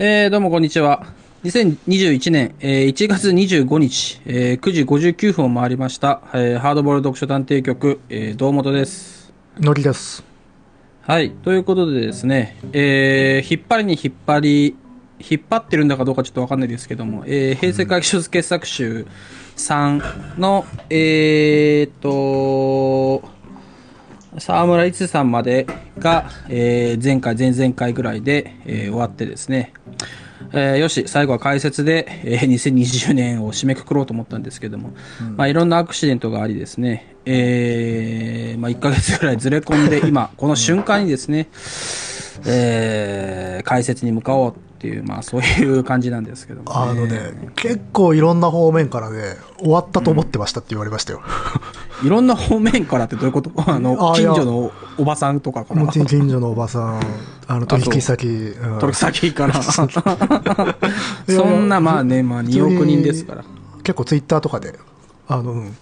えー、どうもこんにちは。2021年、えー1月25日、えー9時59分を回りました、えーハードボール読書探偵局、えー、堂本です。のりです。はい。ということでですね、えー引っ張りに引っ張り、引っ張ってるんだかどうかちょっとわかんないですけども、えー平成会議所傑作集3の、えーっと、沢村一さんまでが、えー前回、前々回ぐらいで、えー終わってですね、えーよし、最後は解説で、えー2020年を締めくくろうと思ったんですけども、まあいろんなアクシデントがありですね、えーまあ1ヶ月ぐらいずれ込んで、今、この瞬間にですね、えー解説に向かおうっていう、まあそういう感じなんですけども、あのね、結構いろんな方面からね、終わったと思ってましたって言われましたよ。いろんな方面からってどういうこと？あの、近所のおばさんとかから。近所のおばさん、あの、取引先、うん取引先から。そんな、まあね、まあ2億人ですから。結構ツイッターとかで、あの、うん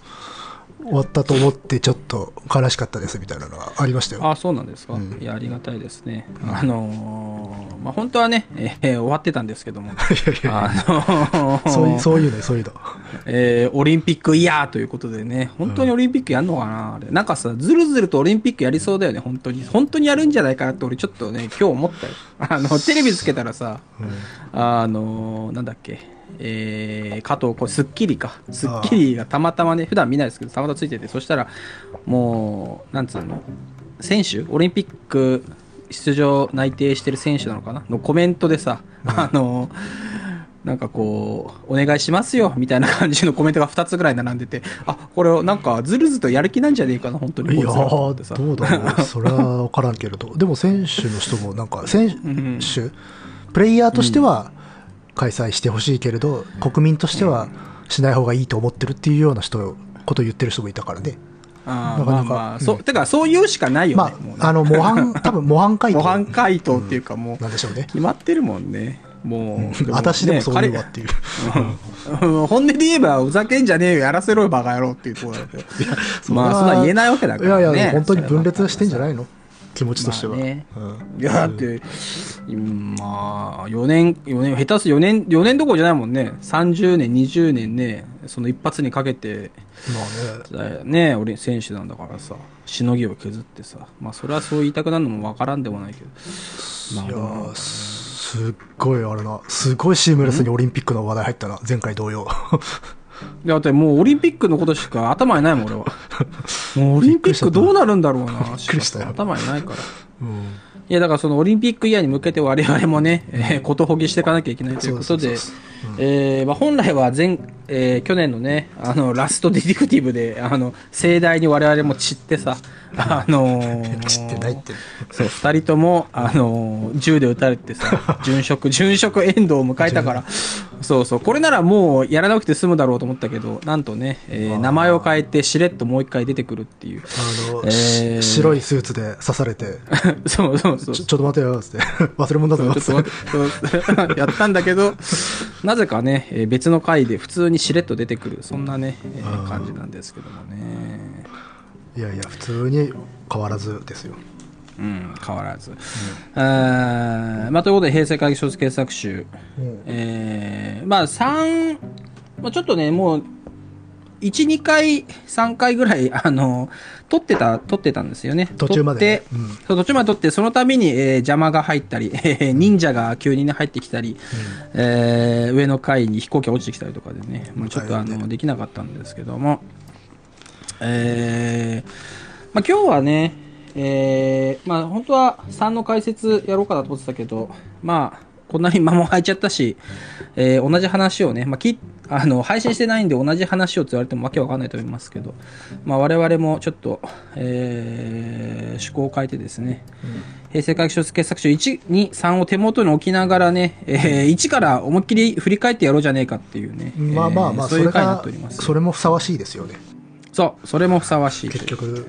終わったと思ってちょっと悲しかったですみたいなのがありましたよ。あそうなんですか、うんいや、ありがたいですね。あのーまあ本当はね、えー終わってたんですけども、あのーそういう、そういうの、そういうの。えーオリンピックイヤーということでね、本当にオリンピックやんのかな、あれ。なんかさ、ずるずるとオリンピックやりそうだよね、本当に。本当にやるんじゃないかなって俺ちょっとね、今日思ったよ。あの、テレビつけたらさ、あのーなんだっけ、えー、加藤これスッキリか。スッキリがたまたまね、普段見ないですけど、たまたまついてて、そしたら、もう、なんつうの、選手オリンピック出場内定してる選手なのかな？のコメントでさ、あのーなんかこう、お願いしますよ、みたいな感じのコメントが2つぐらい並んでて、あ、これなんかずるずるとやる気なんじゃねえかな、本当に。いやどうだろう。それは分からんけれど。でも選手の人もなんか、選ん手、プレイヤーとしては開催してほしいけれど、国民としてはしない方がいいと思ってるっていうような人、ことを言ってる人もいたからね。なかなかまあまあ、うんそう、てかそう言うしかないよね。まあ、あの、模範、多分模範解答模範回答っていうかもう、なんでしょうね。決まってるもんね。もう。私でもそう言うわねっていう。本音で言えば、ふざけんじゃねえよ、やらせろよ、バカ野郎っていうところだけど。まあ、そんな言えないわけだから、ね。いやいや、本当に分裂してんじゃないの気持ちとしては。まあねうんいや、だって、うんまあ、4年、4年、下手す4年、4年どころじゃないもんね。30年、20年ね、その一発にかけて、まあね。ね、俺選手なんだからさ、しのぎを削ってさ、まあ、それはそう言いたくなるのもわからんでもないけど。まあいやーすっごいあれな、すごいシームレスにオリンピックの話題入ったな、前回同様。だってもうオリンピックのことしか頭にないもん、俺は。もうオリンピックどうなるんだろうな、びっくりしたよ頭にないから。うんいや、だからそのオリンピックイヤーに向けて我々もね、えーことほぎしていかなきゃいけないということで本来は前、えー去年のね、あの、ラストディティクティブで、あの、盛大に我々も散ってさ、あのー知ってないって。そう、二人とも、あのー銃で撃たれてさ、殉職、殉職エンドを迎えたから、そうそう、これならもうやらなくて済むだろうと思ったけど、なんとね、えー名前を変えてしれっともう一回出てくるっていう。あの、えーし白いスーツで刺されて、そうそうそうちょ。っと待てよ、つって。忘れ物だぞ、ちょっと待っやったんだけど、なぜかね、えー別の回で普通にしれっと出てくる、そんなね、えー感じなんですけどもね。いやいや、普通に変わらずですよ。うん、変わらず。あーまあ、ということで、平成会議小説傑作集。うんえーまあ、3、まあ、ちょっとね、もう、1、2回、3回ぐらい、あの、撮ってた、撮ってたんですよね。途中までねうんそう途中まで撮って、その度に、えー邪魔が入ったり、えー忍者が急にね、入ってきたり、えー上の階に飛行機が落ちてきたりとかでね、まあ、ちょっとあの、できなかったんですけども、えーまあ、今日はね、えーまあ、本当は3の解説やろうかなと思ってたけど、まあ、こんなに間も空いちゃったし、えー同じ話をね、まあ、きあの配信してないんで同じ話をって言われてもわけわかんないと思いますけど、まあ、我々もちょっと、えー趣向を変えてですね、平成会議小説傑作集1、2、3を手元に置きながらね、えー1から思いっきり振り返ってやろうじゃねえかっていうね、まあまあまあ、えーそういう回になっがております。それもふさわしいですよね。そう、それもふさわしい。結局、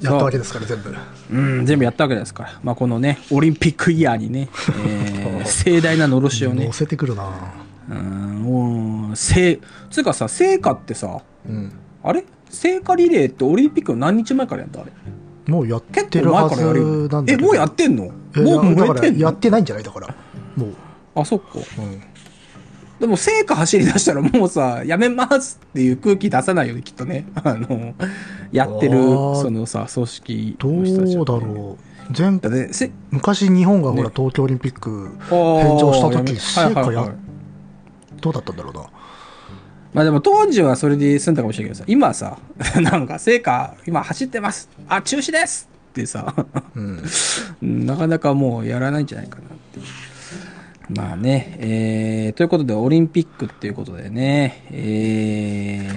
やったわけですから、全部。うん、全部やったわけですから。まあ、このね、オリンピックイヤーにね、えー盛大なのろしをね乗、せてくるなうん、せつうかさ、聖火ってさ、うん。あれ？聖火リレーってオリンピックの何日前からやったあれ？もうやっ結てるはずなんだ。え、もうやってんの？えもうやってないんじゃない？だから。もう。あ、そっか。うん。でも、聖火走り出したらもうさ、やめますっていう空気出さないよね、きっとね。あの、やってる、そのさ、組織どの人たちはうだろう。前だって、せ、昔日本がほら、ね東京オリンピック返返上した時聖火やどうだったんだろうな。まあでも当時はそれで済んだかもしれないけどさ、今はさ、なんか聖火、今走ってますあ、中止ですってさ、うん。なかなかもうやらないんじゃないかなっていう。まあね、えー、ということでオリンピックっていうことでね、え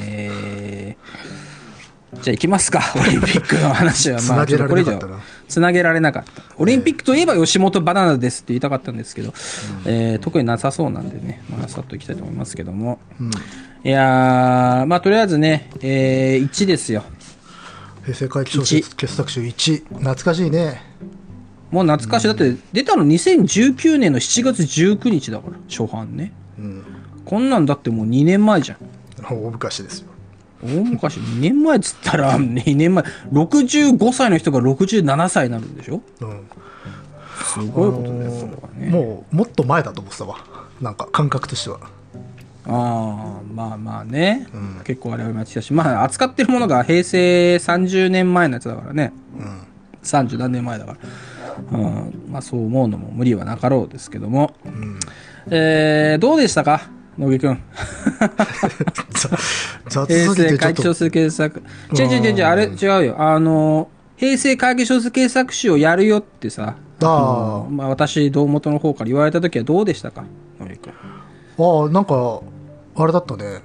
ー、じゃあ行きますか、オリンピックの話は。まあ、これ以上な。つなげられなかった。オリンピックといえば吉本バナナですって言いたかったんですけど、えー特になさそうなんでね、まあ、さっといきたいと思いますけども。うん。いやー、まあとりあえずね、えー、1ですよ。平成回帰小説傑作集1。懐かしいね。もう懐かしい。だって出たの2019年の7月19日だから、初版ね。うん。こんなんだってもう2年前じゃん。大昔ですよ。大昔、2年前っつったら、2年前、65歳の人が67歳になるんでしょ？うん。すごいことだよ、それはね。もう、もっと前だと思ってたわ。なんか、感覚としては。ああ、まあまあね。うん結構我々もやってきたし、まあ扱ってるものが平成30年前のやつだからね。うん。30 30何年前だから。うん、まあそう思うのも無理はなかろうですけども。うん。えー、どうでしたか？野木くん。雑平成会計小てちょっと。説傑作。違う違う違うあれ違うよ。あの、平成会計小説傑作集をやるよってさ、あのまあ私、堂本の方から言われた時はどうでしたか？野木くん。ああ、なんか、あれだったね。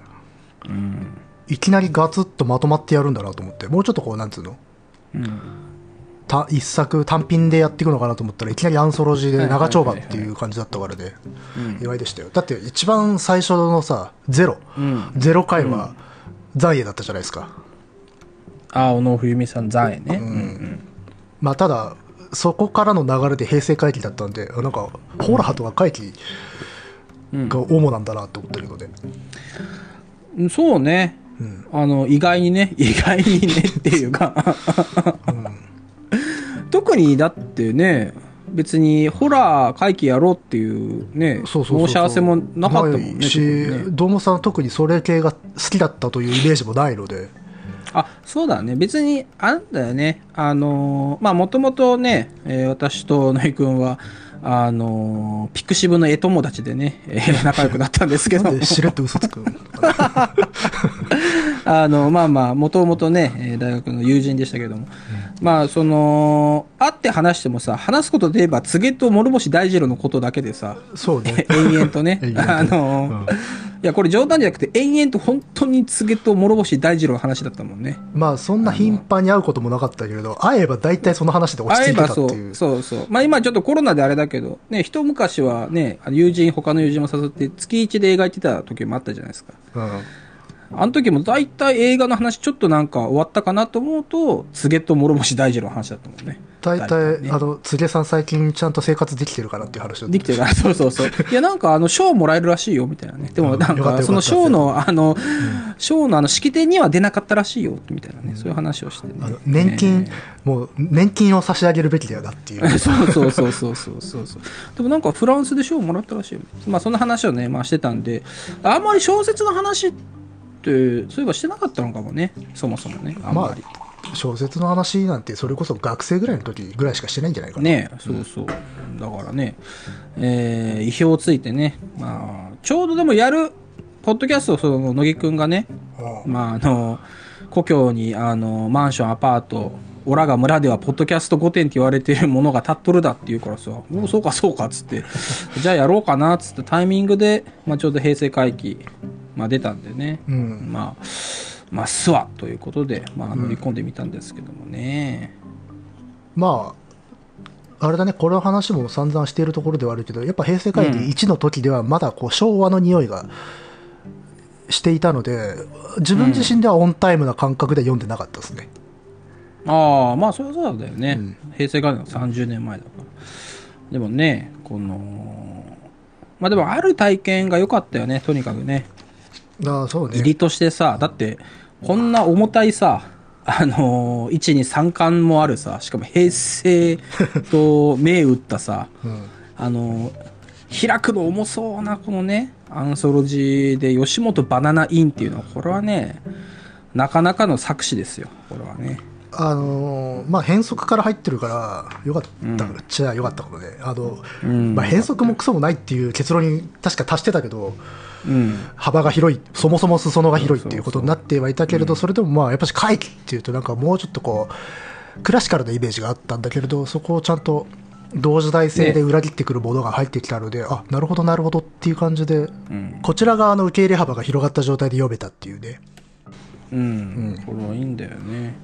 うん。いきなりガツッとまとまってやるんだなと思って。もうちょっとこう、なんつうの？うん。た一作単品でやっていくのかなと思ったらいきなりアンソロジーで長丁場っていう感じだったからでうん。意外でしたよ。だって一番最初のさゼロ。うん。ゼロ回は残影だったじゃないですか、ああ、小野冬美さん、残影ね。ん。まあただそこからの流れで平成回帰だったんでなんかホラーとか回帰うん。が主なんだなと思ってるので、うん。そうね。うん。あの、意外にね、意外にねっていうか、特にだってね、別にホラー回帰やろうっていうね、そうそうそうそう申し合わせもなかったもんね。ないし、堂本さんは特にそれ系が好きだったというイメージもないのであ、そうだね。別に、あんだよね。あのーまあ、もともとね、えー私と野井くんは、あのーピクシブの絵友達でね、えー 仲良くなったんですけど。っと嘘つくの？あの、まあまあ、もともとね、えー大学の友人でしたけども、まあ、その、会って話してもさ、話すことで言えば、告げと諸星大二郎のことだけでさ、そうね。延々とねあのーうん。いや、これ冗談じゃなくて、延々と本当に告げと諸星大二郎の話だったもんね。まあそんな頻繁に会うこともなかったけれど会えば大体その話で落ち着いてたっていう。う、そうそう。まあ今ちょっとコロナであれだけど、ね、一昔はね、友人、他の友人も誘って月一で描いてた時もあったじゃないですか。うんあの時も大体映画の話ちょっとなんか終わったかなと思うと、告げと諸星大二郎の話だったもんね。大大体、ねあの、柘植さん最近ちゃんと生活できてるかなっていう話をできてるから、そうそうそう。いや、なんかあの、賞もらえるらしいよ、みたいなね。でもなんか、その賞の、あの、賞のあの、式典には出なかったらしいよ、みたいなね。そういう話をしてねあの。年金、もう年金を差し上げるべきだよなっていう。そ うそうそうそうそうそうそう。でもなんかフランスで賞もらったらしいよ。まあそんな話をね、まあしてたんで、あんまり小説の話って、そういえばしてなかったのかもね。そもそもね。あんまり。小説の話なんてそれこそ学生ぐらいの時ぐらいしかしてないんじゃないかな。ねそうそう。だからね、えー意表をついてね、まあ、ちょうどでもやる、ポッドキャストをその、乃木くんがね、うんまあ、あの、故郷に、あの、マンション、アパート、オラが村ではポッドキャスト5点って言われてるものが立っとるだって言うからさ、おうそうかそうかっつって、じゃあやろうかなっつってタイミングで、まあちょうど平成回帰、まあ出たんでね、うん。まあ、まあ、スワということで、まあ乗り込んでみたんですけどもね。まあ、あれだね、この話も散々しているところではあるけど、やっぱ平成会議1の時ではまだこう昭和の匂いがしていたので、自分自身ではオンタイムな感覚で読んでなかったですね。ああ、まあそれはそうだよね。うん平成元年の30年前だから。でもね、この、まあでもある体験が良かったよね、とにかくね。ああ、そうね。入りとしてさ、だって、こんな重たいさ、あのー、1、2、3巻もあるさ、しかも平成と銘打ったさ、うん。あのー、開くの重そうなこのね、アンソロジーで吉本バナナインっていうのは、これはね、なかなかの作詞ですよ、これはね。あのーまあ変則から入ってるからよかったっちゃよかったかもね、あのうんまあ、変則もクソもないっていう結論に確か達してたけどうん。幅が広いそもそも裾野が広いっていうことになってはいたけれどそれでもまあやっぱし回帰っていうとなんかもうちょっとこうクラシカルなイメージがあったんだけれどそこをちゃんと同時代性で裏切ってくるものが入ってきたので、あなるほどなるほどっていう感じで、うん。こちら側の受け入れ幅が広がった状態で読めたっていうねうん。これはいいんだよね。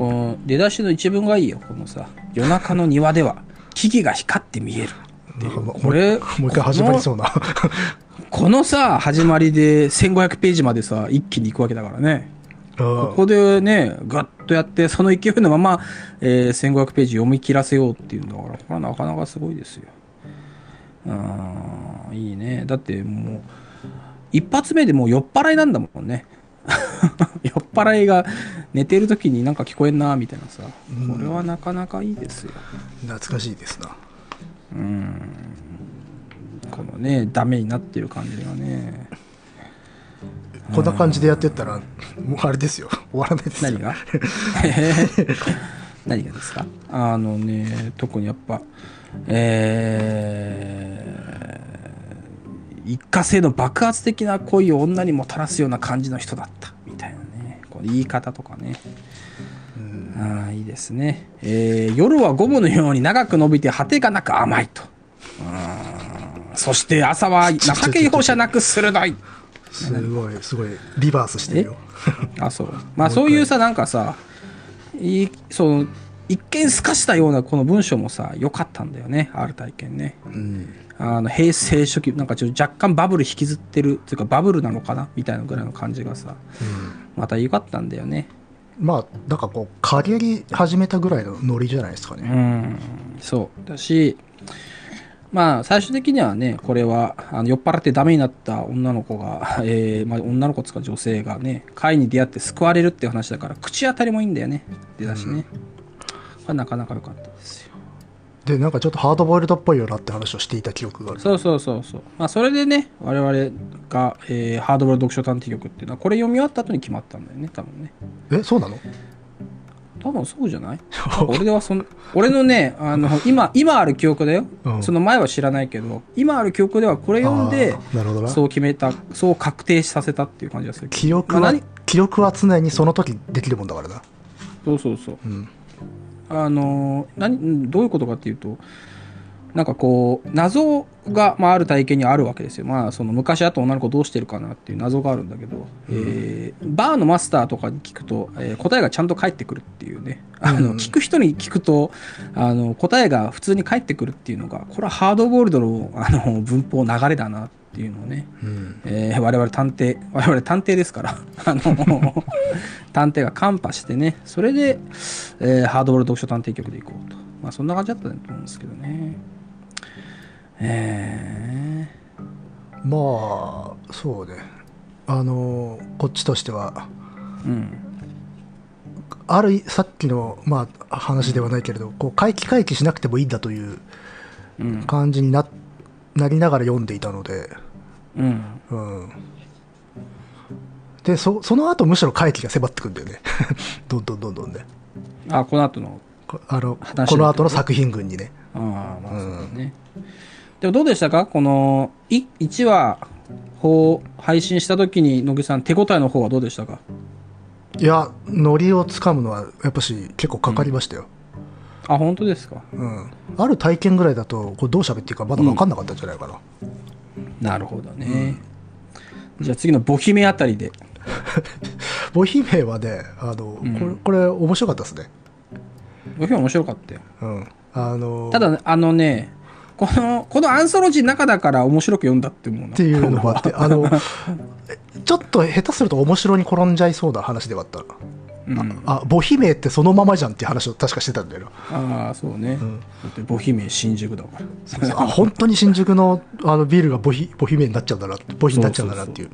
この出だしの一文がいいよ、このさ、夜中の庭では木々が光って見えるこれ、もう一回始まりそうなこのさ、始まりで1500ページまでさ、一気に行くわけだからね。ここでね、ガッとやって、その勢いのまま、えー1500ページ読み切らせようっていうんだから、これはなかなかすごいですよ。あーいいね。だってもう、一発目でもう酔っ払いなんだもんね。酔っ払いが寝てる時になんか聞こえんな、みたいなさ。これはなかなかいいですよ。懐かしいですなこのね、ダメになってる感じがね。こんな感じでやってったらもうあれですよ終わらないですよ何が？何がですか？あのね特にやっぱえー、一過性の爆発的な恋を女にもたらすような感じの人だった。みたいなね。こう言い方とかね。ああいいですね、えー夜はゴムのように長く伸びて果てがなく甘いと。うんそして朝は情け容赦なく鋭い。すごいすごい。リバースしてるよ。あそう。まあそういうさなんかさいその一見透かしたようなこの文章もさ良かったんだよねある体験ね。うん。あの平成初期なんかちょっと若干バブル引きずってるっていうかバブルなのかなみたいなぐらいの感じがさまた良かったんだよね。まあなんかこう陰り始めたぐらいのノリじゃないですかうねん。そう。だしまあ最終的にはねこれはあの酔っ払ってダメになった女の子が、えーまあ、女の子つか女性がね会に出会って救われるっていう話だから口当たりもいいんだよね。出だしね、これなかなか良かったですよ。でなんかちょっとハードボイルドっぽいよなって話をしていた記憶がある。そうそうそうそう。まあそれでね我々が、えーハードボイルド読書探偵局っていうのはこれ読み終わった後に決まったんだよね多分ね。えそうなの？多分そうじゃない？俺ではその俺のねあの今今ある記憶だよ、うん。その前は知らないけど今ある記憶ではこれ読んでそう決めたそう確定させたっていう感じがする記憶はまあ何？記憶は常にその時できるもんだからな。そうそうそう。うんあの何うんどういうことかっていうとなんかこう謎が、まあ、ある体験にはあるわけですよ、まあ、その昔あと女の子どうしてるかなっていう謎があるんだけど、えーバーのマスターとかに聞くと、えー答えがちゃんと返ってくるっていうね。あの、うん聞く人に聞くとあの答えが普通に返ってくるっていうのがこれはハードボールドのあの文法流れだなっていうのをねうん。えー我々探偵 我々探偵ですから。あの 探偵がカンパしてねそれで、えーハードボール読書探偵局で行こうと。まあそんな感じだったと思うんですけどね。えまあそうね。あのこっちとしてはー、うん。あるさっきの、まあ、話ではないけれどこう回帰回帰しなくてもいいんだといううん。感じにななりながら読んでいたので、うん。うん、でそその後むしろ回帰が迫ってくんだよね。どんどんどんどんね。あこの後の？こあの話この後の作品群にね。ああまあそうだね、でもどうでしたか？このい1話を配信した時に野木さん手応えの方はどうでしたか？いやノリをつかむのはやっぱし結構かかりましたよ、あ本当ですか？うん。ある体験ぐらいだとこれどう喋っていいかまだ分かんなかったんじゃないかな、なるほどね、じゃあ次のボヒメあたりで。ボヒメはねあの、ん。これこれ面白かったですね、ボヒメ面白かったよ。うん、あのただあのねこのこのアンソロジーの中だから面白く読んだって思うな。っていうのもあってあの ちょっと下手すると面白に転んじゃいそうな話ではあったうん、あボヒメってそのままじゃんっていう話を確かしてたんだよな。ああそうね、ん。だってボヒメ新宿だからあ本当に新宿のあのビルがボヒボヒメになっちゃうんだなボヒになっちゃうんだなっていう。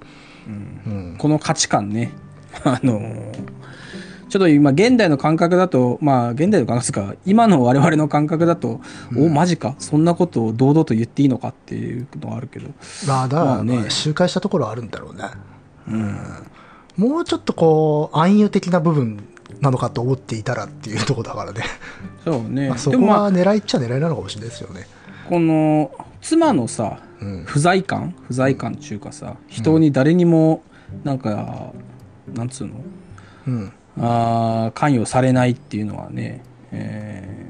うん。この価値観ね。あのーちょっと今、現代の感覚だと、まあ、現代の感覚か、今の我々の感覚だと、お、マジか、そんなことを堂々と言っていいのかっていうのはあるけど。まあ、だから、まあね。まあ周回したところはあるんだろうね。うん。もうちょっとこう、暗喩的な部分なのかと思っていたらっていうところだからね。そうね。まあ、そこは狙いっちゃ狙いなのかもしれないですよね。この、妻のさ、うん不在感不在感っていうかさ、人に誰にも、なんか、なんつうの？うん。あー関与されないっていうのはね、え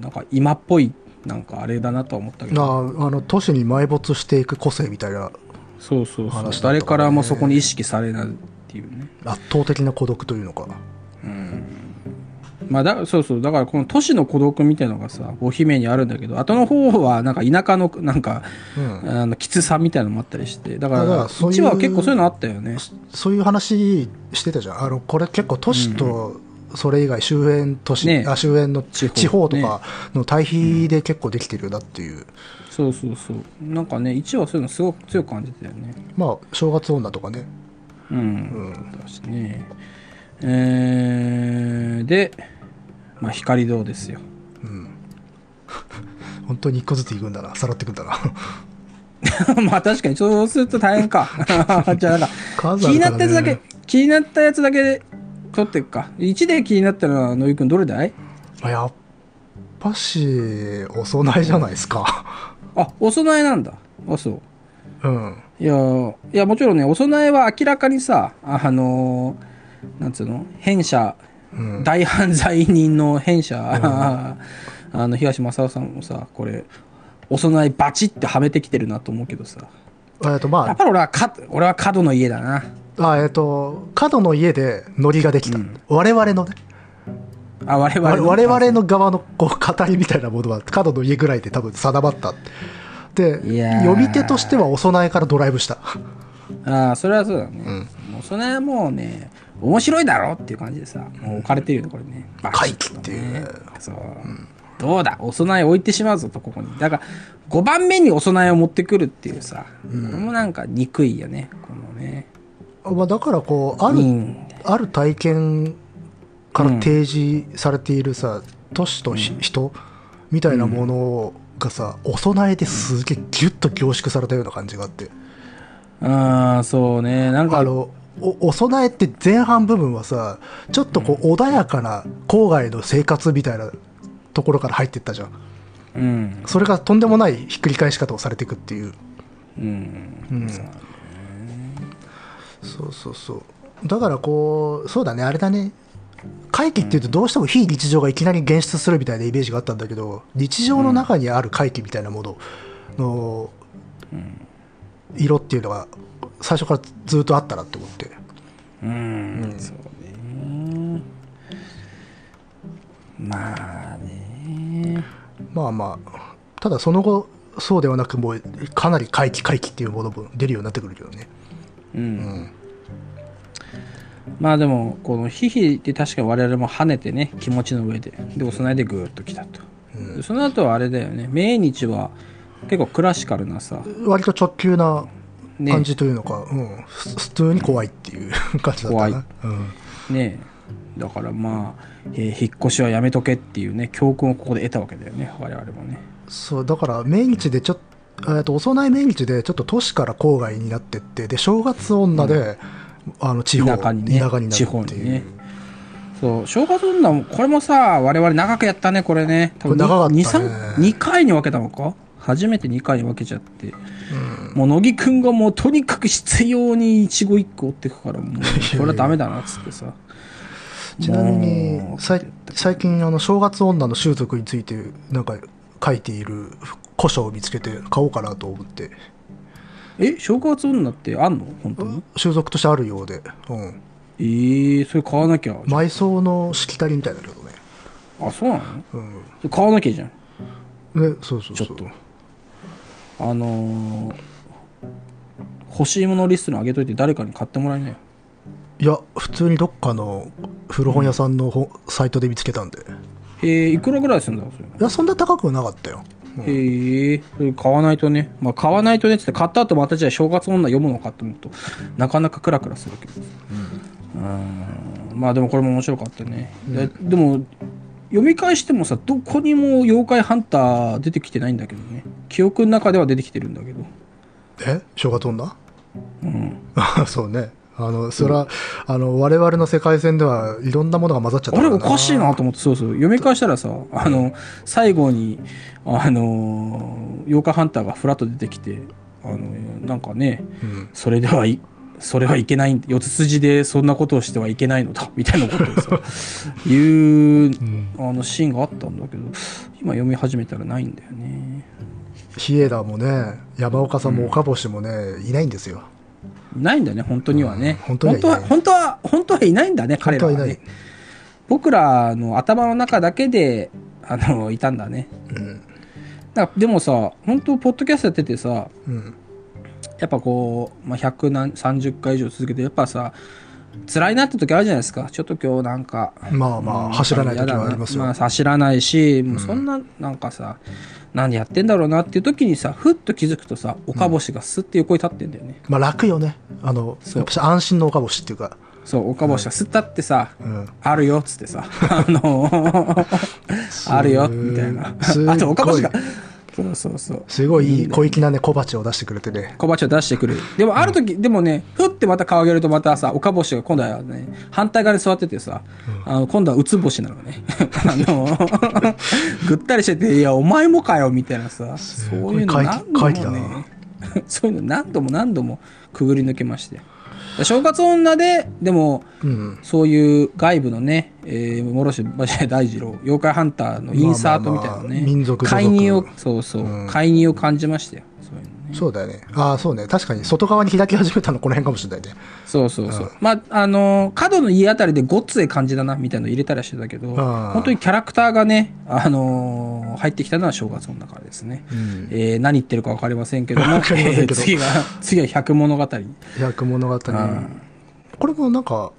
ーなんか今っぽい、なんかあれだなとは思ったけなど。ああの、都市に埋没していく個性みたいなそうそうそう。誰からもそこに意識されないっていうね。圧倒的な孤独というのか。まあだ、そうそう。だからこの都市の孤独みたいなのがさ、お姫にあるんだけど、後の方はなんか田舎の、なんか、うん。あの、きつさみたいなのもあったりして。だからら、そういう1話は結構そういうのあったよね。そういう話してたじゃん。あの、これ結構都市と、それ以外周辺都市、ねあ周辺の地方とかの対比で結構できてるなっていう。そうそうそう。なんかね、1話そういうのすごく強く感じたよね。まあ、正月女とかね。うん。だしね。えー、で、まあ、光堂ですよ。本当に一個ずつ行くんだな。さらってくんだな。まあ確かにそうすると大変か。じゃあなんか、気になったやつだけ、気になったやつだけ取っていくか。1で気になったのは、野井くんどれだい？あやっぱし、お供えじゃないですか。あ、お供えなんだ。あ、そう。うん。いやー、いや、もちろんね、お供えは明らかにさ、ああのーなんつうの変者、うん。大犯罪人の変者、あの、東正夫さんもさ、これ、お供えバチってはめてきてるなと思うけどさ。えっと、まやっぱり俺はか、俺は角の家だな。あ、あえっと、角の家でノリができた。我々のね、あ、我々の。我々の側のこう語りみたいなものは角の家ぐらいで多分定まった。読み手としてはお供えからドライブした。ああ、それはそうだね。もうそれはもうね、面白いだろっていう感じでさ、もう置かれてるよね、これね。バ回帰っていうね。そう。どうだ？お供え置いてしまうぞと、ここに。だから、5番目にお供えを持ってくるっていうさ、これもなんか憎いよね、このね。まあ、だからこう、ある、うんある体験から提示されているさ、都市とひ人みたいなものがさ、お供えですげえギュッと凝縮されたような感じがあって。ああ、そうね。なんか、あの、おお供えって前半部分はさ、ちょっとこう穏やかな郊外の生活みたいなところから入ってったじゃん。うん。それがとんでもないひっくり返し方をされていくっていう。うん。そうそうそう。だからこう、そうだね、あれだね。怪奇っていうとどうしても非日常がいきなり現出するみたいなイメージがあったんだけど、日常の中にある怪奇みたいなものの色っていうのが最初からずっとあったなって思って。うん、そうね。まあね。まあまあ、ただその後、そうではなく、もうかなり怪奇怪奇っていうものも出るようになってくるけどね。うん。まあでも、このヒヒって確か我々も跳ねてね、気持ちの上で。で、お供えでぐーっと来たと。でその後はあれだよね、命日は結構クラシカルなさ、割と直球なね。感じというのか、うん、ふ普通に怖いっていう感じだった怖い。な。うん。ね。だからまあ、えー引っ越しはやめとけっていうね、教訓をここで得たわけだよね、我々もね。そう、だから命日でちょっと、えっと、お供え命日でちょっと都市から郊外になってって、で、正月女で、あの、地方、田舎にね、田舎になる地っていう。ね。そう、正月女も、これもさ、我々長くやったね、これね。多分これ長かったね2、3 2回に分けたのか？初めて2回に分けちゃって。もう、乃木くんがもう、とにかく必要に一期一個追ってくから、もう、これはダメだな、つってさ。ちなみもに最近あの正月女の習俗についてなんか書いている古書を見つけて買おうかなと思ってえ、正月女ってあんの？本当に？習俗としてあるようで、うん、えー、それ買わなきゃ。埋葬のしきたりみたいだけどね。あ、そうなの？うん。それ買わなきゃじゃん。ねそうそうそう。ちょっと。あのー、欲しいものリストに上げといて誰かに買ってもらえない？よ。いや普通にどっかの古本屋さんのほサイトで見つけたんで。えー、いくらぐらいするんだろうそれ？いやそんな高くはなかったよへえそれ買わないとね。まあ買わないとねっつって買った後またじゃあ正月女読むのかと思うと、なかなかクラクラするけど。うん。まあでもこれも面白かったね。ででも、読み返してもさ、どこにも妖怪ハンター出てきてないんだけどね。記憶の中では出てきてるんだけど。え？正月女？うん。あ そうね。あの、それは、あの、我々の世界線ではいろんなものが混ざっちゃったあれおかしいなと思って、そうそう。読み返したらさ、あの、最後に、あの、妖怪ハンターがフラッと出てきて、あの、なんかね、うん。それではい、それはいけないん四つ筋でそんなことをしてはいけないのだ、みたいなことをさ、言う、あの、シーンがあったんだけど、今読み始めたらないんだよね。ヒエダもね、山岡さんも岡星もね、いないんですよ。いないんだね、本当にはね。うん本当には本当は、本当はいないんだね、彼らは、ね。僕らの頭の中だけで、あの、いたんだね。うん。だでもさ、本当ポッドキャストやっててさ、うん。やっぱこう、まあ、100何、30回以上続けて、やっぱさ、辛いなって時あるじゃないですか。ちょっと今日なんか。まあまあ、走らない時はありますよ。まあ、走らないし、もうそんな、なんかさ、何やってんだろうなっていう時にさ、ふっと気づくとさ、岡星がスッて横に立ってんだよね。まあ楽よね。あの、やっぱ安心の岡星っていうか。そう、岡星がスッ立ってさ、うん。あるよっつってさ、あのあるよみたいな。あと、岡星が、そうそうそう。すごいいい小粋なね、小鉢を出してくれてね。小鉢を出してくる。でも、ある時、でもね、ふってまた顔上げるとまたさ、岡星が今度はね、反対側に座っててさ、あの、今度はうつ星なのね。あの、ぐったりしてて、いや、お前もかよ、みたいなさ、そういうの怪何度もねな、そういうの何度も何度もくぐり抜けまして。正月女で、でも、うん。そういう外部のね、えー、諸星大二郎、妖怪ハンターのインサートみたいなのね、まあまあまあ民族所属介入を、そうそう、うん介入を感じましたよ。ね。そうだよね。ああ、そうね。確かに外側に開き始めたのこの辺かもしれないね。そうそうそう。まあ、あのー角の家あたりでごっつい感じだな、みたいなの入れたりしてたけど、本当にキャラクターがね、あのー入ってきたのは正月の中ですね。うん。えー何言ってるか分かりませんけども、わかりませんけどえー次が、次は百物語。百物語。んこれもなんか、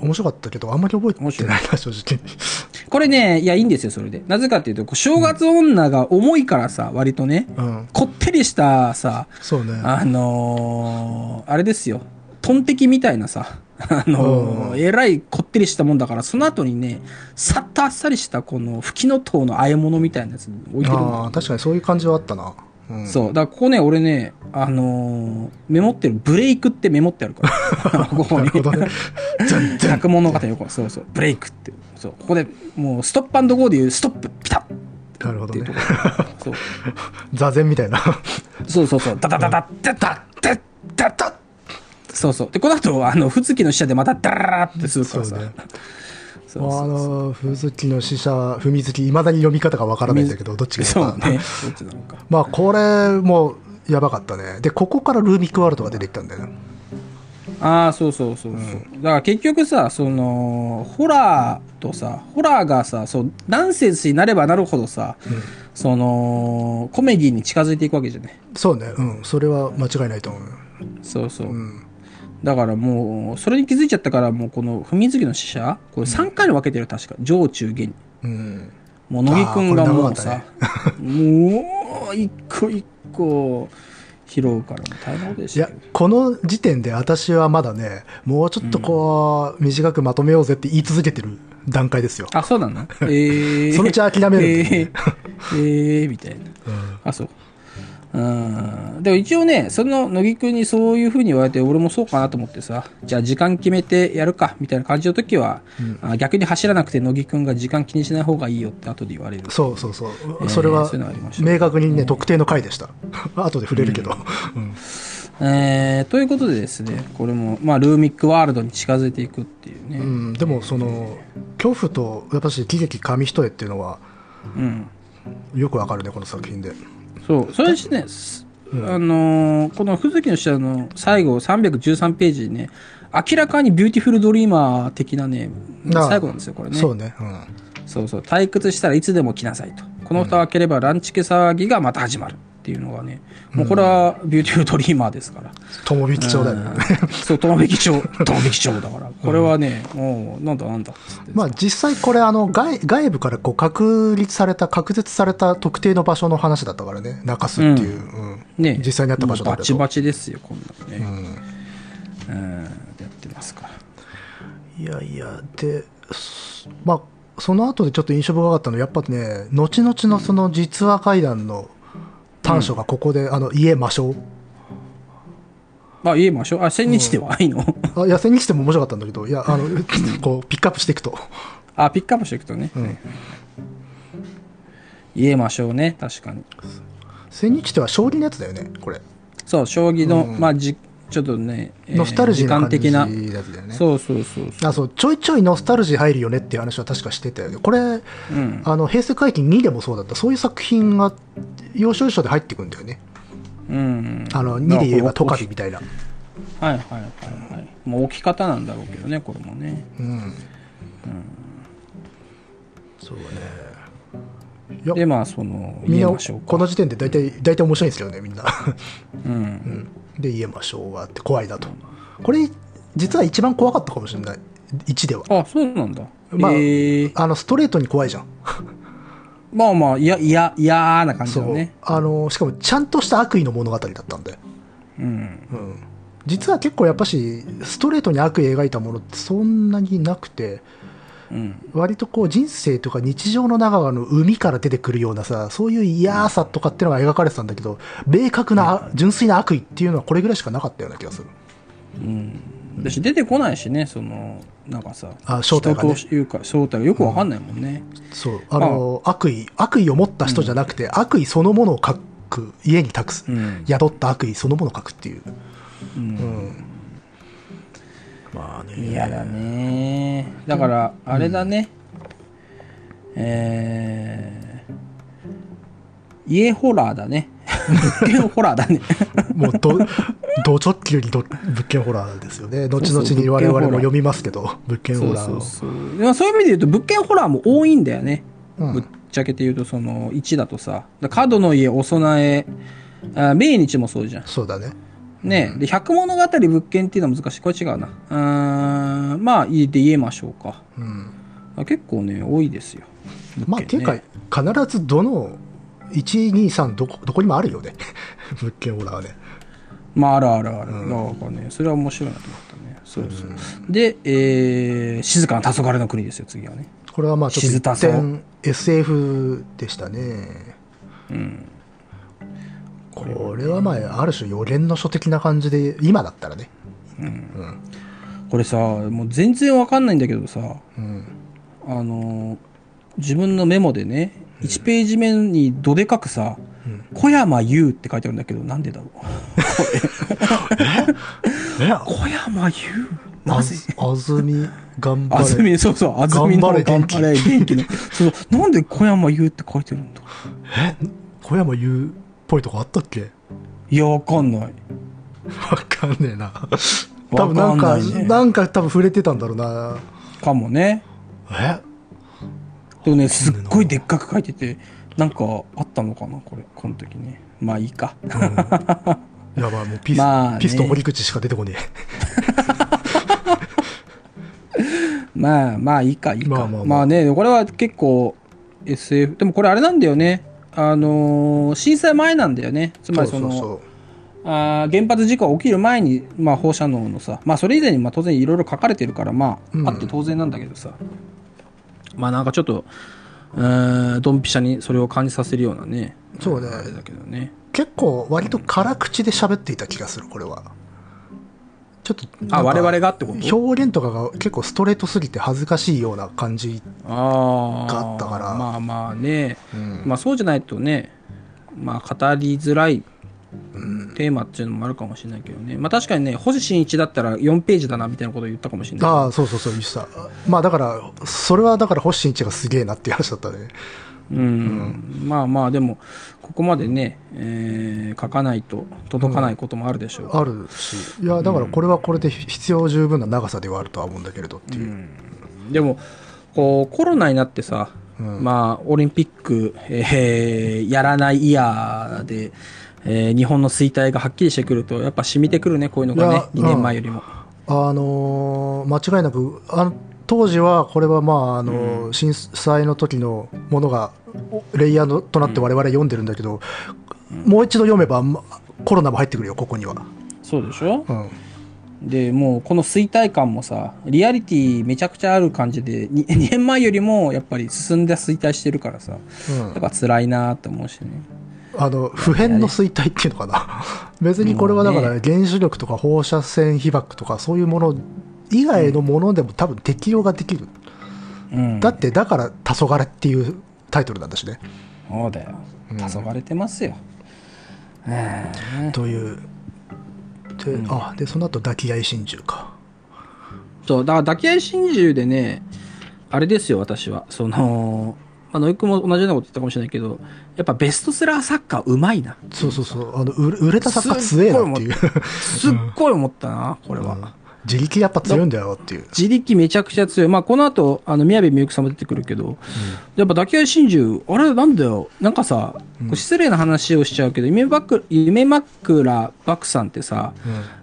面白かったけど、あんまり覚えてないな、正直。これね、いや、いいんですよ、それで。なぜかっていうと、こう正月女が重いからさ、割とね、うん。こってりしたさ、そうね。あのーあれですよ。トンテキみたいなさ、あのーうんえらいこってりしたもんだから、その後にね、さっとあっさりしたこの、吹きの塔の和え物みたいなやつ置いてるんだああ、確かにそういう感じはあったな。うん。そう。だからここね、俺ね、あのーメモってる、ブレイクってメモってあるから。ここに。なるほどね。全然。百物語横そうそう。ブレイクって。そう。ここで、もう、ストップゴーでいうストップ、ピタッなるほどねっていうと。ころ。そう。座禅みたいな。そうそうそう。ダダダダッダダッダッダッダッそうそう。で、この後、あの、ふつきの使者でまたダラララってするからさ。そうねそうそうあの、ふずきの死者、踏みつき、いまだに読み方がわからないんだけど、どっちが。そうね。まあ、これもやばかったね。で、ここからルーミックワールドが出てきたんだよね。ああ、そうそうそうそう。だから結局さ、その、ホラーとさ、ホラーがさ、そう、ナンセンスになればなるほどさ、その、コメディに近づいていくわけじゃない？そうね。うん。それは間違いないと思う。そうそう。うん。だからもう、それに気づいちゃったから、もうこの、踏み継ぎの死者これ3回に分けてる、確か。上中下に。うん。もう、乃木くんがもうさ、もう、一個一個、拾うから、もう大変でいやしたよ。、この時点で私はまだね、もうちょっとこう、短くまとめようぜって言い続けてる段階ですよ。あ、そうなの？えー、そのうち諦めるえー、えーみたいな。あ、そう。うん。でも一応ね、その乃木くんにそういう風に言われて、俺もそうかなと思ってさ、じゃあ時間決めてやるか、みたいな感じの時は、あ逆に走らなくて乃木くんが時間気にしない方がいいよって後で言われる。そうそうそう。ーそれは明確にね、特定の回でした。後で触れるけど。うんえー、ということでですね、これも、まあ、ルーミックワールドに近づいていくっていうね。うん、でもその恐怖とやっぱし喜劇紙一重っていうのはうん。よくわかるねこの作品でそう、それしね、すあのーこの「ふずきの使者」の最後313ページにね明らかにビューティフルドリーマー的なね最後なんですよこれね。そうね、うん、そうそう。退屈したらいつでも来なさいと。この蓋を開ければ乱痴気騒ぎがまた始まるっていうのがねもうこれはビューティフルドリーマーですから、友引町だよ。ねうん。そう友引町友引町だから。これはね、もうなんだなんだまあ実際これあの外外部からこう確立された確絶された特定の場所の話だったからね。中洲っていう、うん。ね。実際にあった場所だけど。バチバチですよこんなのね、うん。うん、やってますから。いやいや、で、すまあ、その後でちょっと印象深かったのは、やっぱね、後々のその実話怪談の短所がここで、あの、家魔性。あ、言えましょう？あ、千日ではいいの？あ、いや、千日でも面白かったんだけど、いや、あの、こう、ピックアップしていくと。あ、ピックアップしていくとね。うん言えましょうね。確かに。千日っては将棋のやつだよね、これ。そう、将棋の、うんまあ、じ、ちょっとね、えーノスタルジーな感的な。のやつだよね。そうそうそうそあそうちょいちょいノスタルジー入るよねっていう話は確かしてたよね。これ、う。うん。あの平成回帰2でもそうだった、そういう作品が要所要所で入ってくんだよね。うん。あの2で言えばトカはいゲみたいな。はいはいはい。もう置き方なんだろうけどね、これもね。うん。そうね。で、まあ、その、みんな。この時点で大体大体面白いんですけどね、みんな。うん。うんで、言えましょうがあって怖いなと。これ、実は一番怖かったかもしれない。1では。あ、そうなんだ。まあえー、あの、ストレートに怖いじゃん。まあまあ、いや、いや、嫌な感じそう。だね。あの、しかもちゃんとした悪意の物語だったんで。うん。うん。実は結構やっぱし、ストレートに悪意描いたものってそんなになくて、うん。割とこう人生とか日常の中の海から出てくるようなさ、そういう嫌さとかっていうのが描かれてたんだけど、明確な、純粋な悪意っていうのはこれぐらいしかなかったような気がする。うん。だし、出てこないしね、その、なんかさ、あ正体がねいうか、正体がよくわかんないもんね。そう。あの、悪意、悪意を持った人じゃなくて、悪意そのものを書く、家に託す、うん。宿った悪意そのものを書くっていう。う。うんん。まあね。嫌だね。だから、あれだね。えー、家ホラーだね。物件ホラーだね。もうど、ド直球にど物件ホラーですよね。後々に我々も読みますけど、物件ホラーを。そういう意味で言うと、物件ホラーも多いんだよね。うんぶっちゃけて言うと、その、1だとさ、だ角の家、お供え、あ命日もそうじゃん。そうだね。ねで、百物語物件っていうのは難しい。これ違うな。うーん、まあ、いいで言えましょうか。うん。あ結構ね、多いですよ。まあ、っていうかね、必ずどの、1、2、3、どこ、どこにもあるよね。物件ホラーはね。まあ、あるあるある。うんだからね、それは面白いなと思ったね。そうそう。で、えー、静かな黄昏の国ですよ、次はね。これはまあちょっと一点 SF でしたね。うん。これはまあ、ある種予言の書的な感じで、今だったらね。これさ、もう全然わかんないんだけどさ、うん。あのー自分のメモでね、1ページ目にどでかくさ、うん。小山優って書いてあるんだけど、なんでだろう。え？小山優。なぜあずみ、頑張れ。あずみ、そうそう、あずみの頑張れ元気。の。そう、なんで小山優って書いてるんだえ？小山優っぽいとこあったっけ？いや、わかんない。わかんねえな。多分なんか、わかんないねなんか多分触れてたんだろうな。かもね。え？でもね、すっごいでっかく書いてて、なんかあったのかな、これ、この時ね。まあいいか。いやばい、もうピス, まあねピスト堀口しか出てこね まあまあいいか、いいか。まあまあまあまあね、これは結構 SF、でもこれあれなんだよね。あのー震災前なんだよね。つえ。まりその、うそうあー原発事故が起きる前に、まあ、放射能のさ、まあ、それ以前にまあ当然いろいろ書かれてるから、まあ、うんあって当然なんだけどさ、まあなんかちょっと、えードンピシャにそれを感じさせるようなね、そうだけどね。結構割と辛口で喋っていた気がする、これは。ちょっとあ、我々がってこと？表現とかが結構ストレートすぎて恥ずかしいような感じ。ああ、があったからまあまあね、うんまあそうじゃないとね、まあ語りづらいテーマっていうのもあるかもしれないけどね。まあ確かにね、星新一だったら4ページだなみたいなことを言ったかもしれない。ああ、そうそうそう、言ってた。まあだから、それはだから星新一がすげえなっていう話だったね。うん、まあまあでもここまでね、えー書かないと届かないこともあるでしょう、あるし。いや、だからこれはこれで必要十分な長さではあるとは思うんだけれどっていう。でもこうコロナになってさ、うん。まあオリンピック、えーやらないイヤーで、えー日本の衰退がはっきりしてくるとやっぱ染みてくるねこういうのがねいや2年前よりも、あのー間違いなく、あの当時はこれはまあ、あのー震災の時のものがおレイヤーとなって我々読んでるんだけど、もう一度読めばまコロナも入ってくるよ、ここには。そうでしょ？うん。で、もうこの衰退感もさ、リアリティめちゃくちゃある感じで、2, 2 年前よりもやっぱり進んで衰退してるからさ、うん。やっぱ辛いなと思うしね。あの普遍の衰退っていうのかな？別にこれはだから原子力とか放射線被曝とかそういうもの以外のものでも多分適用ができる、うん。だってだから「黄昏っていうタイトルなんだしねそうだよ。黄昏れてますよ。ええというで,、あでその後抱き合い真珠かそう、だから抱き合い真珠でね、あれですよ、私は。その、まあ、野井くんも同じようなこと言ったかもしれないけど、やっぱベストセラー作家うまいな。そうそうそうあの売れ売れた作家強えなっていう すっごい思ったな、これは。自力やっぱ強いんだよっていう自力めちゃくちゃ強い。まあ、この後、あの、宮部みゆきさんも出てくるけど、やっぱ抱き合い真珠、あれなんだよ。なんかさ、こう失礼な話をしちゃうけど、夢ばく夢枕漠さんってさ、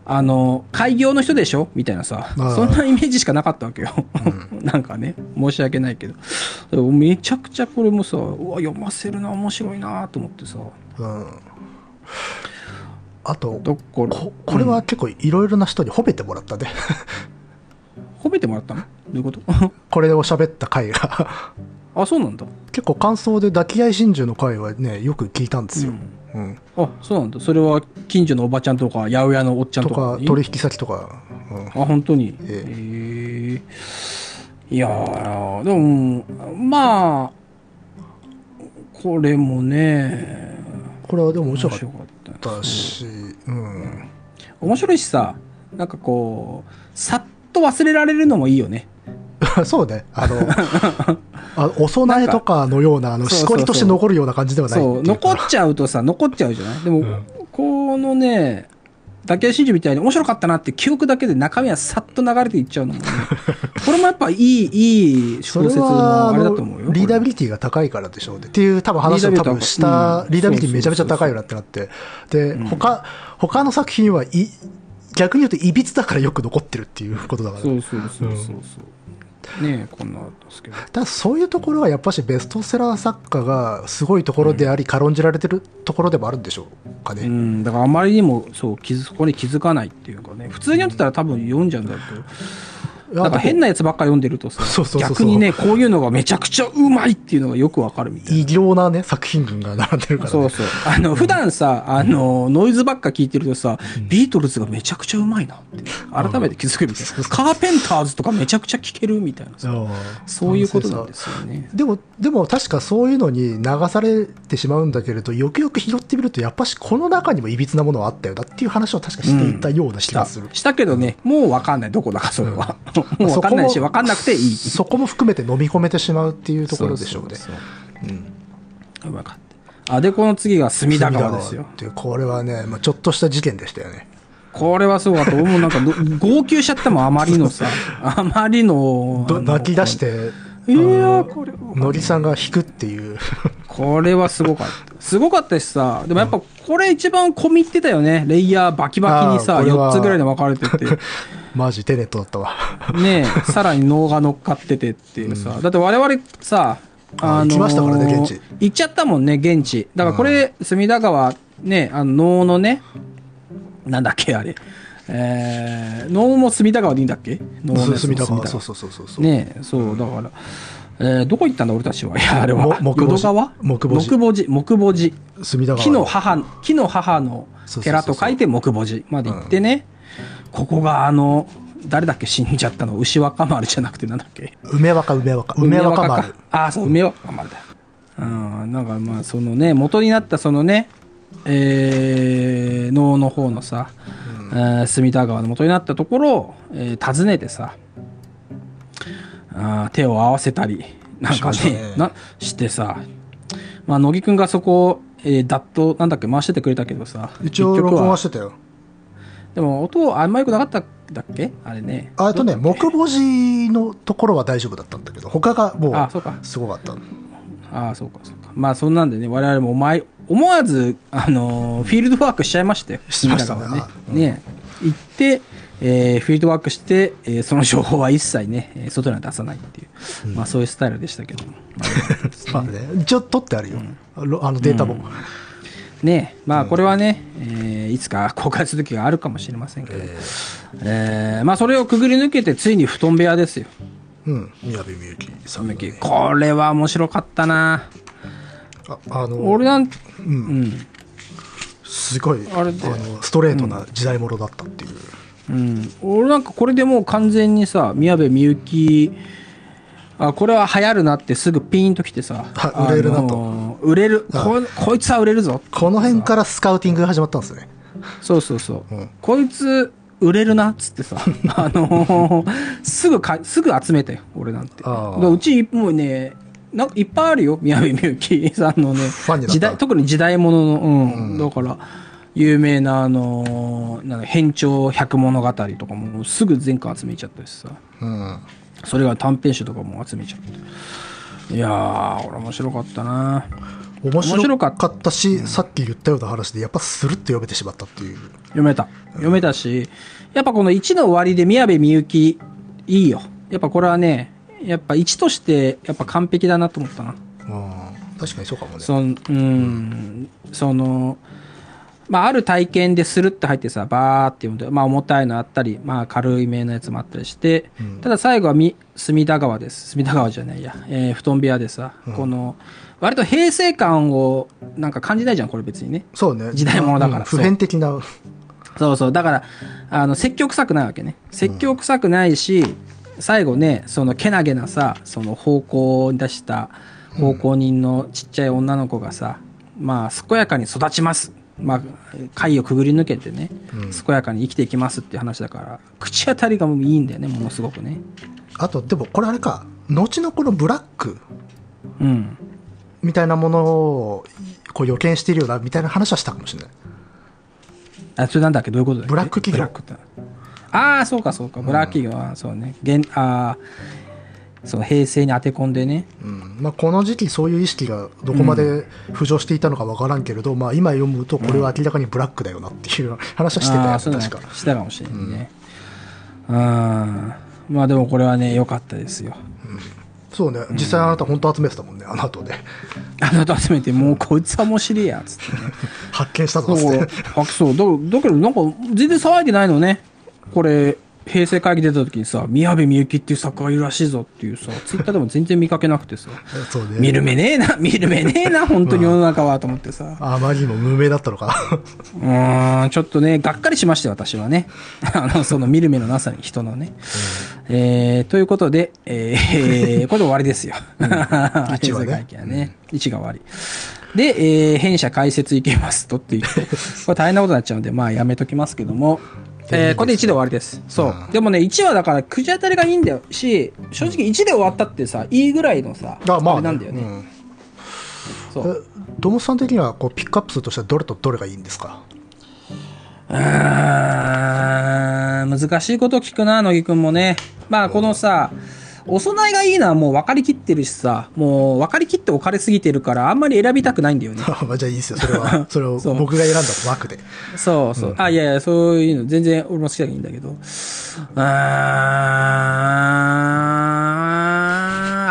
あの、開業の人でしょ？みたいなさ、そんなイメージしかなかったわけよ。なんかね、申し訳ないけど。めちゃくちゃこれもさ、うわ、読ませるな、面白いなと思ってさ。うんあとここれは結構いろいろな人に褒めてもらったね。褒めてもらったの？どういうこと？これを喋った回が。あ、そうなんだ。結構感想で抱き合い真珠の回はねよく聞いたんですよ、うん。あ、そうなんだ。それは近所のおばちゃんとか、八百屋のおっちゃんととか取引先とか、うん。あ、本当に？えへえ。いやー、でも、まあ、これもね、これはでも面白かっかったたし、うん、面白いしさ、なんかこう、さっと忘れられるのもいいよね。そうね。あの あお供えとかのようなあのしこりとして残るような感じではないそう、残っちゃうとさ、残っちゃうじゃない？でも、ん。このね、抱き合い真珠みたいに面白かったなって記憶だけで中身はさっと流れていっちゃうのもね、これもやっぱいい、いい小説のはああれだのと思うよ。リーダビリリティが高いからでしょうね。っていう多分話を多分したビリーダビリティめちゃめちゃ高いよなってなって。で他他の作品はい逆に言うといびつだからよく残ってるっていうことだから。そうそうそうそうそう。ねえ、こんなですけど。ただそういうところはやっぱしベストセラー作家がすごいところであり軽んじられてるところでもあるんでしょうかね、うん、だからあまりにもそう気づそこに気づかないっていうかね。普通に読んでたら多分読んじゃうんだけどなんか変なやつばっか読んでるとさそうそうそう逆にねこういうのがめちゃくちゃうまいっていうのがよくわかるみたいな。異形なね作品群が並んでるから、ね、そうそう。あの、普段さ、あの、ノイズばっか聞いてるとさ、ビートルズがめちゃくちゃうまいなって、改めて気づくみたいな。カーペンターズとかめちゃくちゃ聞けるみたいなさ。そうそういうことなんですよね。でも、でも確かそういうのに流されてしまうんだけれど、よくよく拾ってみると、やっぱしこの中にもいびつなものはあったよなっていう話を確かしていたような気したがする。したけどね、もうわかんない。どこだか、それは。もうわかんないし、わかんなくていい。そこも含めて飲み込めてしまうっていうところでしょうね。そうそうそううまかった。あ、で、この次が隅田川ですよ。っていうこれはね、まあ、ちょっとした事件でしたよね。これはすごかった。俺もなんかど、号泣しちゃったもん、あまりのさ。あまりの。泣き出して、いやー、これは。のりさんが引くっていう。これはすごかった。すごかったしさ、でもやっぱこれ一番込み入ってたよね。レイヤーバキバキにさ、あーこれは4つぐらいで分かれてて。マジテネットだったわ。ねえ、さらに脳が乗っかっててっていうさ。だって我々さ、あ行きましたからね現地行っちゃったもんね、現地。だからこれ、隅田川、ね、あの、能のね、なんだっけ、あれ。えー、能も隅田川でいいんだっけ？能も隅田川。川そうそうそうそうそう。ねえ、そう、だから、えーどこ行ったんだ俺たちは？いや、あれは、も木母寺木母寺木母寺。木母寺。隅田川。木の母、木の母の寺と書いて木母寺まで行ってね、ここがあの、誰だっけ死んじゃったの？牛若丸じゃなくてなんだっけ？梅若梅若。梅若丸。かああ、そう、梅若丸だよ。うん、なんかまあ、そのね、元になったそのね、えー、能の方のさ、えー隅田川の元になったところを、えー訪ねてさ、あー手を合わせたり、なんかね、しねなしてさ、まあ、乃木くんがそこを、えー、ダット、なんだっけ、回しててくれたけどさ、一応録音はしてたよ。でも音あんま良くなかったんだっけ？あれね。あとね、木母寺のところは大丈夫だったんだけど、他がもうすごかった。ああ、そうか、そうか。まあ、そんなんでね、我々もお前、思わず、あのーフィールドワークしちゃいましたよ。しましたねね。ね行って、えーフィールドワークして、えーその情報は一切ね、えー外には出さないっていう、まあ、そういうスタイルでしたけども。ま あまあね、一応取ってあるよ。あのあのデータも。ねまあこれはね、えーいつか 公開する時があるかもしれませんけど、えー。まあそれをくぐり抜けてついに布団部屋ですよ。うん。宮部みゆきさんのね、これは面白かったな。ああの俺なんうん。うん。すごいあれで。のストレートな時代物だったっていう、うん、俺なんかこれでもう完全にさ宮部みゆきあこれは流行るなってすぐピンときてさ。は売れるなと。あの売れる。あ。ここいつは売れるぞ。この辺からスカウティングが始まったんですね。そうそうそう、うん。こいつ売れるなっつってさ。あのーすぐかすぐ集めたよ俺なんて。うちもうねなんかいっぱいあるよ宮部みゆきさんのね時代特に時代物の。うん、だから有名なあのーなんだ変調百物語とかもすぐ全巻集めちゃったしさ。うんそれが短編集とかも集めちゃって。いやー俺面白かったな。面面白白かったし、さっき言ったような話でやっぱスルッと読めてしまったっていう。読めた。読めたしやっぱこの1の終わりで宮部みゆきいいよ。やっぱこれはねやっぱ1としてやっぱ完璧だなと思ったな。うん確かにそうかもね。そのうん。そのまあある体験でスルッと入ってさバーって読むとまあ重たいのあったりまあ軽いめのやつもあったりして、うん。ただ最後はみ隅田川です。隅田川じゃないや、えー布団部屋でさ、この割と平成感をなんか感じないじゃんこれ別にね。そうね。時代物だから。うん普遍的な。そうそう。だから、あの、説教臭くないわけね。説教臭くないし、最後ね、そのけなげなさ、その方向に出した奉公人のちっちゃい女の子がさ、まあ、健やかに育ちます。まあ、貝をくぐり抜けてね、うん健やかに生きていきますっていう話だから、口当たりがもういいんだよね、ものすごくね。あとでもこれあれか後のこのブラックうん。みたいなものをこう予見しているようなみたいな話はしたかもしれないあ、それなんだっけ？どういうことだっけ？ブラック企業ブラックってああ、そうかそうか。ブラック企業は、そうね。現あーそう、平成に当て込んでね。うんまあ、この時期そういう意識がどこまで浮上していたのかわからんけれど、まあ、今読むとこれは明らかにブラックだよなっていう話はしてたよ、うだね確かしたかもしれないね。うん。まあでもこれはね、良かったですよ。そうね実際あなた本当集めてたもんねあの後であなた集めて、もうこいつは面白いや、つってね。発見したぞそうっつってあそうだだけどなんか全然騒いでないのね。これ、平成会議出た時にさ、宮部みゆきっていう作家がいるらしいぞっていうさ、ツイッターでも全然見かけなくてさ、そうね見る目ねえな、見る目ねえな、本当に世の中は、と思ってさ。あまりにも無名だったのか うーん、ちょっとね、がっかりしましたよ、私はね。あの、その見る目のなさに、人のね。えー、ということで、えー、これで終わりですよ。一話ね平成会議はね。1が終わり。で、えー、弊社解説いけますとって言って、これ大変なことになっちゃうんで、まあやめときますけども、えー、これで1で終わりです。そう。でもね、1話だから、くじ当たりがいいんだよし、正直1で終わったってさ、いいぐらいのさ、あまあ、れなんだよね。うんそう。えドモスさん的にはこうピックアップするとしたらどれとどれがいいんですか？うーん難しいこと聞くな、乃木くんもね。まあ、このさ、お供えがいいのはもう分かりきってるしさ、もう分かりきって置かれすぎてるから、あんまり選びたくないんだよね。まあじゃあいいですよそれは それを僕が選んだ枠でそうそう。あ、いやいや、そういうの、全然俺も好きだけどいいんだけど。うーん、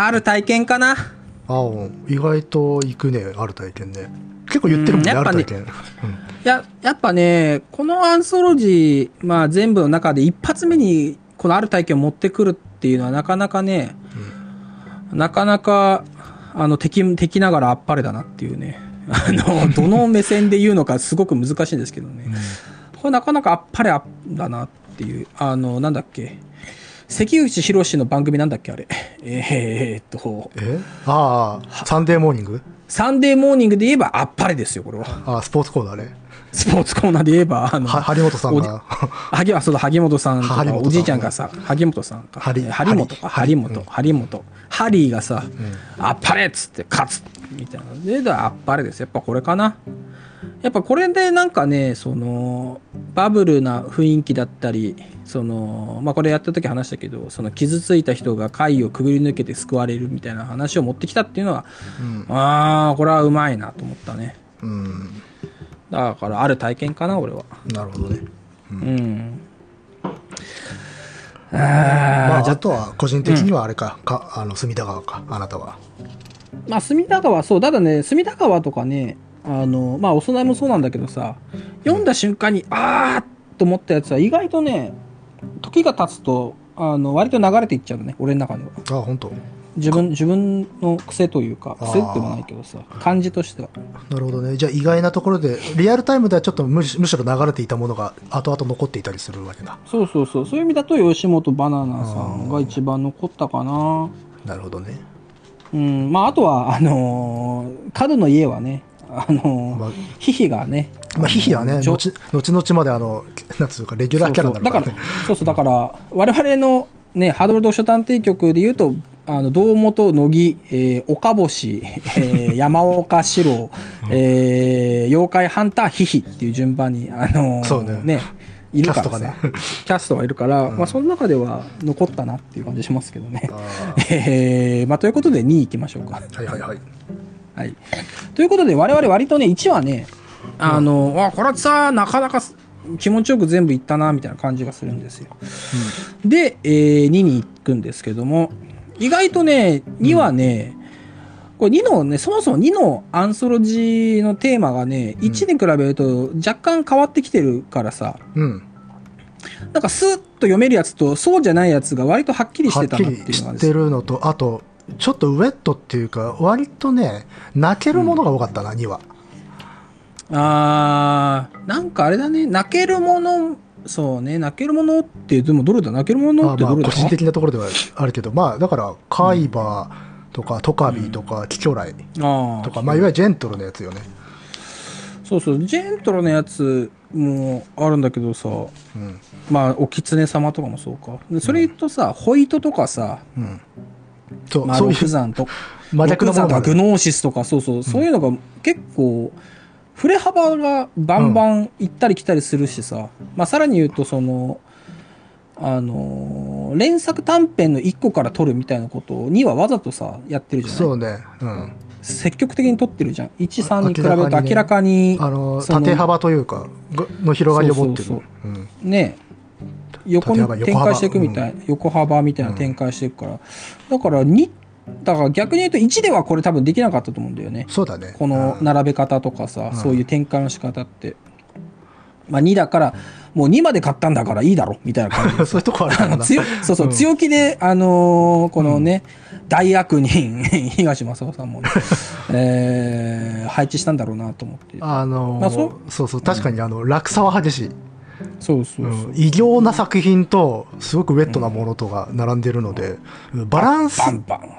ある体験かな。ああ意外と行くねある体験ね結構言ってるもんね、うんやっぱねある体験、いや、やっぱね、このアンソロジー、まあ全部の中で一発目にこのある体験を持ってくるっていうのはなかなかね、なかなか、あの、敵、敵ながらあっぱれだなっていうね。あの、どの目線で言うのかすごく難しいんですけどね。これなかなかあっぱれあだなっていう。あの、なんだっけ。関口宏の番組なんだっけあれ。えー、っと、え？ああサンデーモーニング？サンデーモーニングで言えばあっぱれですよ、これは。ああスポーツコーナーねスポーツコーナーで言えば、あの、は張本さんが。萩あそうだ萩本さんおじいちゃんがさ萩本さんか。張本か。張本張本ハリーがさあっぱれっつって勝つみたいな。でだあっぱれです。やっぱこれかな。やっぱこれでなんかねそのバブルな雰囲気だったりそのまあこれやった時話したけどその傷ついた人が貝をくぐり抜けて救われるみたいな話を持ってきたっていうのは、ああこれはうまいなと思ったね。うんだからある体験かな俺は。なるほどね。うん。あまあ、あじゃあとは個人的にはあれか,、かあの隅田川か。あなたは。まあ隅田川そうただね隅田川とかねあの、まあ、お供えもそうなんだけどさ、読んだ瞬間に、あーっと思ったやつは意外とね、時が経つと、あの、割と流れていっちゃうのね、俺の中では。あ本当？自分、自分の癖というか、癖ってもないけどさ、感じとしては。なるほどね。じゃあ意外なところでリアルタイムではちょっとむしむしろ流れていたものが後々残っていたりするわけだ。そうそうそう。そういう意味だと、吉本バナナさんが一番残ったかな。なるほどね。うん、まあ、あとは、あのー角の家はね、あのーまあヒヒがね、まあヒヒはね後後々まであのなんつうかレギュラーキャラになるからね。そうそう。だから、そうそう、だから、我々のね、ハードル読書探偵局で言うと、あの、堂本、乃木、えー、岡星、えー 山岡四郎、えー妖怪ハンター、ヒヒっていう順番に、あのーそうね。いるからさ、キャストがね。キャストがいるから、まあ、その中では残ったなっていう感じしますけどね。あ えーまあ、ということで2位いきましょうか。ーはいはいはい。はい。ということで、我々割とね、1はね、あの、あ、これさ、なかなか気持ちよく全部いったな、みたいな感じがするんですよ。で、えー2に行くんですけども、意外とね、2はね、これ2のね、そもそも2のアンソロジーのテーマがね、1に比べると若干変わってきてるからさ、うん。なんかスーッと読めるやつとそうじゃないやつが割とはっきりしてきたなっていうのがですてるのとあとちょっとウェットっていうか割とね泣けるものが多かったな、2はあー、なんかあれだね、泣けるもの、そうね、泣けるものって、でもどれだ？泣けるものってどれだ？個人的なところではあるけどまあだからカイバーとかトカビとかキキョライあとか、まあいわゆるジェントルのやつよね。そうそう、ジェントルのやつもあるんだけどさ、うん。まあ、お狐様とかもそうか。でそれとさ、ホイトとかさ、うん。そう、まあ、ロそういうクザンとか、真逆のグノーシスとか、そうそう、そういうのが結構、振れ幅がバンバン行ったり来たりするしさ、まあ、さらに言うと、その、あのー連作短編の1個から撮るみたいなことにはわざとさ、やってるじゃない？そうね。うん。積極的に撮ってるじゃん。1、3に比べると明らかにねあの縦幅というかがの広がりを持ってる。そうそうう。んね横に展開していくみたい、横幅みたいな展開していくから、だから2だから逆に言うと1ではこれ多分できなかったと思うんだよね。そうだね。このうん。並べ方とかさ、うん。そういう展開の仕方って、まあ、2だからもう2まで買ったんだからいいだろみたいな感じ。で そういうとこある強そうそう、うん。強気で、あのーこのね、大悪人、東正夫さんもね、えー配置したんだろうなと思って。あのーまあそう？そうそう確かにあの落差は激しい、そうそうそう。うん異形な作品とすごくウェットなものとが並んでるので、うんバランス。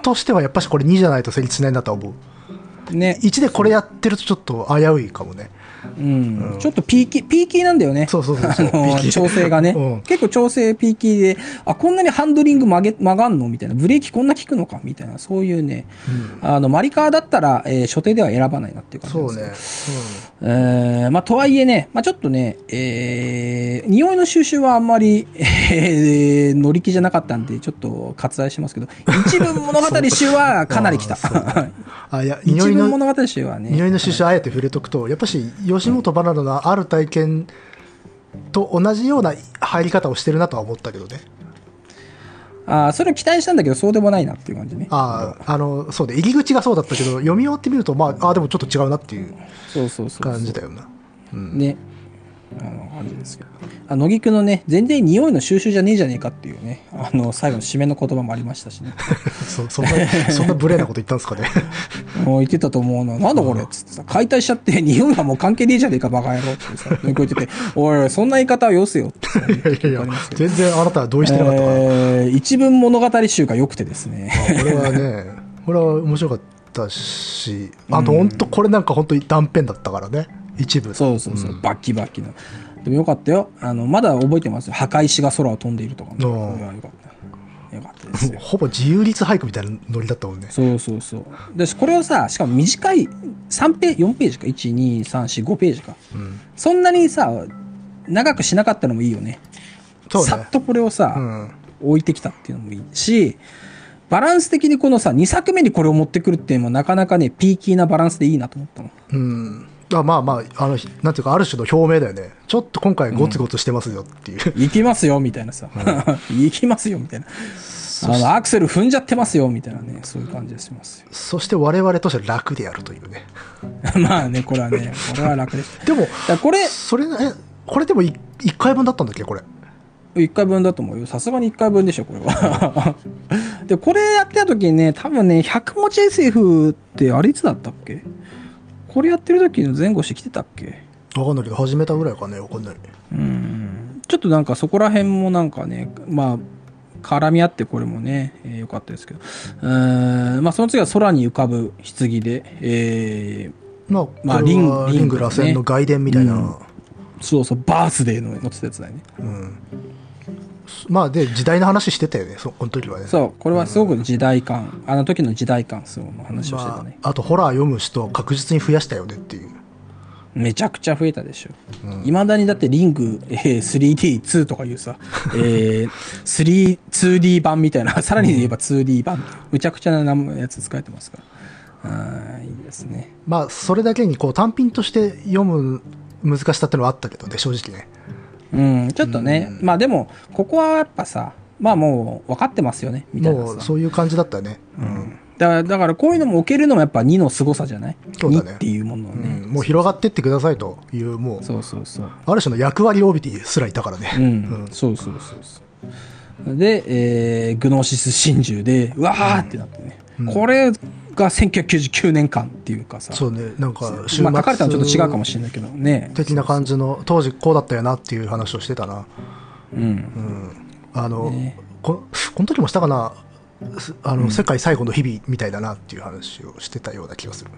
としてはやっぱしこれ2じゃないと成立しないなとは思うね。1でこれやってるとちょっと危ういかもねうん。ちょっとピーキー、ピーキーなんだよね。そうそうそうそう 調整がね、うん結構調整ピーキーで、あ、こんなにハンドリング曲げ、曲がんのみたいな。ブレーキこんな効くのかみたいな。そういうね、あの、マリカーだったら、えー所定では選ばないなっていう感じそうですね、えーまあ、とはいえね、まあ、ちょっとね、えー、匂いの収集はあんまり、えー乗り気じゃなかったんで、ちょっと割愛しますけど、一文物語集はかなり来た あ。いや 一匂いの文物語集はね。匂いの収集あえて触れとくとやっぱし吉本バナナのある体験と同じような入り方をしてるなとは思ったけどねあーそれを期待したんだけど、そうでもないなっていう感じね。あああのそうで入り口がそうだったけど読み終わってみるとまああでもちょっと違うなっていうそうそうそうそう。感じだよなうんね。あの感じですけど。あ乃木くんのね、全然匂いの収集じゃねえじゃねえかっていうね、あの、最後の締めの言葉もありましたしね。そそんなそんな無礼なこと言ったんですかね もう言ってたと思うの。なんだこれ？っつってさ、解体しちゃって、匂いはもう関係ねえじゃねえか、バカ野郎ってさ、乗り越えてて、おいそんな言い方はよせよってさ。いやいやいや全然あなたは同意してなかったから、えー一文物語集が良くてですね。これはねこれは面白かったしあと本当これなんか本当に断片だったからね一部そうそうそう、バッキバキの。でもよかったよ。あの、まだ覚えてますよ。墓石が空を飛んでいるとかも。うんいやよかった。よかったですよ。ほぼ自由律俳句みたいなノリだったもんねそうそうそう。で、これをさ、しかも短い、3ページ、4ページか、1、2、3、4、5ページか。うんそんなにさ、長くしなかったのもいいよね。そうねさっとこれをさ、うん置いてきたっていうのもいいし、バランス的にこのさ、2作目にこれを持ってくるっていうのもなかなかね、ピーキーなバランスでいいなと思ったの。うんあまあまああのなんていうかある種の表明だよねちょっと今回ゴツゴツしてますよっていう、行きますよ、みたいなさ。行きますよ、みたいな。あの、アクセル踏んじゃってますよ、みたいなね、そういう感じがしますよ。そして我々としては楽であるというね。まあね、これはね、これは楽です。でも、これ、それ、え、これでも1回分だったんだっけこれ？1回分だと思うよ。さすがに1回分でしょ、これは。で、これやってた時にね、多分ね、100文字 SF ってあれいつだったっけ？これやってる時の前後してきてたっけ？わかんないけど、始めたぐらいかね、わかんない。うん。ちょっとなんかそこら辺もなんかね、まあ、絡み合ってこれもね、えーよかったですけど。うーん、まあその次は空に浮かぶ棺で、えー、まあ、まあリンリング螺旋の外伝みたいな。うんそうそう、バースデーの載ってたやつだよね。うんまあ、で、時代の話してたよね、そこの時はね。そう、これはすごく時代感、あの時の時代感、そうの話をしてたまね。あ、あと、ホラー読む人確実に増やしたよねっていう。めちゃくちゃ増えたでしょ。い、まだにだってリング、えー 3D2 とかいうさ、えー、3、2D 版みたいな、さらに言えば 2D 版、むちゃくちゃなやつ使えてますから。あーいいですね。まあ、それだけにこう単品として読む難しさってのはあったけどね、正直ね。うん、ちょっとね、まあでも、ここはやっぱさ、まあもう分かってますよね、みたいなさ。もう、そういう感じだったよね。うん。だから、だからこういうのも置けるのもやっぱ2の凄さじゃない？そうだね ?2 っていうものをうね。んもう広がってってくださいという、もう、そうそうそう。ある種の役割を帯びてすらいたからね。うん、そうそうそうそう。で、えーグノーシス真珠で、うわーってなってね。これが1999年間っていうかさ。そうね、なんか、週末まあ、書かれたのちょっと違うかもしれないけどね。的な感じの、当時こうだったよなっていう話をしてたな。うん。あの、ねここの時もしたかな、すあの、世界最後の日々みたいだなっていう話をしてたような気がする。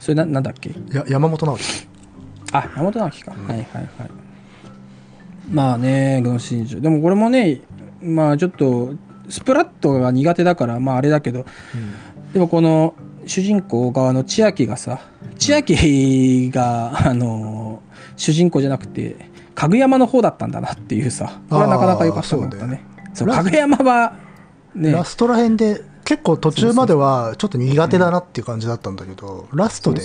それな、なんだっけ？や山本直樹。あ、山本直樹か。はいはいはい。まあね、グノーシス真珠。でもこれもね、まあちょっと、スプラットが苦手だから、まああれだけど、でもこの主人公側の千秋がさ千秋が、あの主人公じゃなくてかぐやまの方だったんだなっていうさこれはなかなか良かったと思ったね。そうラかぐやまはねラストら辺で、結構途中まではちょっと苦手だなっていう感じだったんだけど、ラストで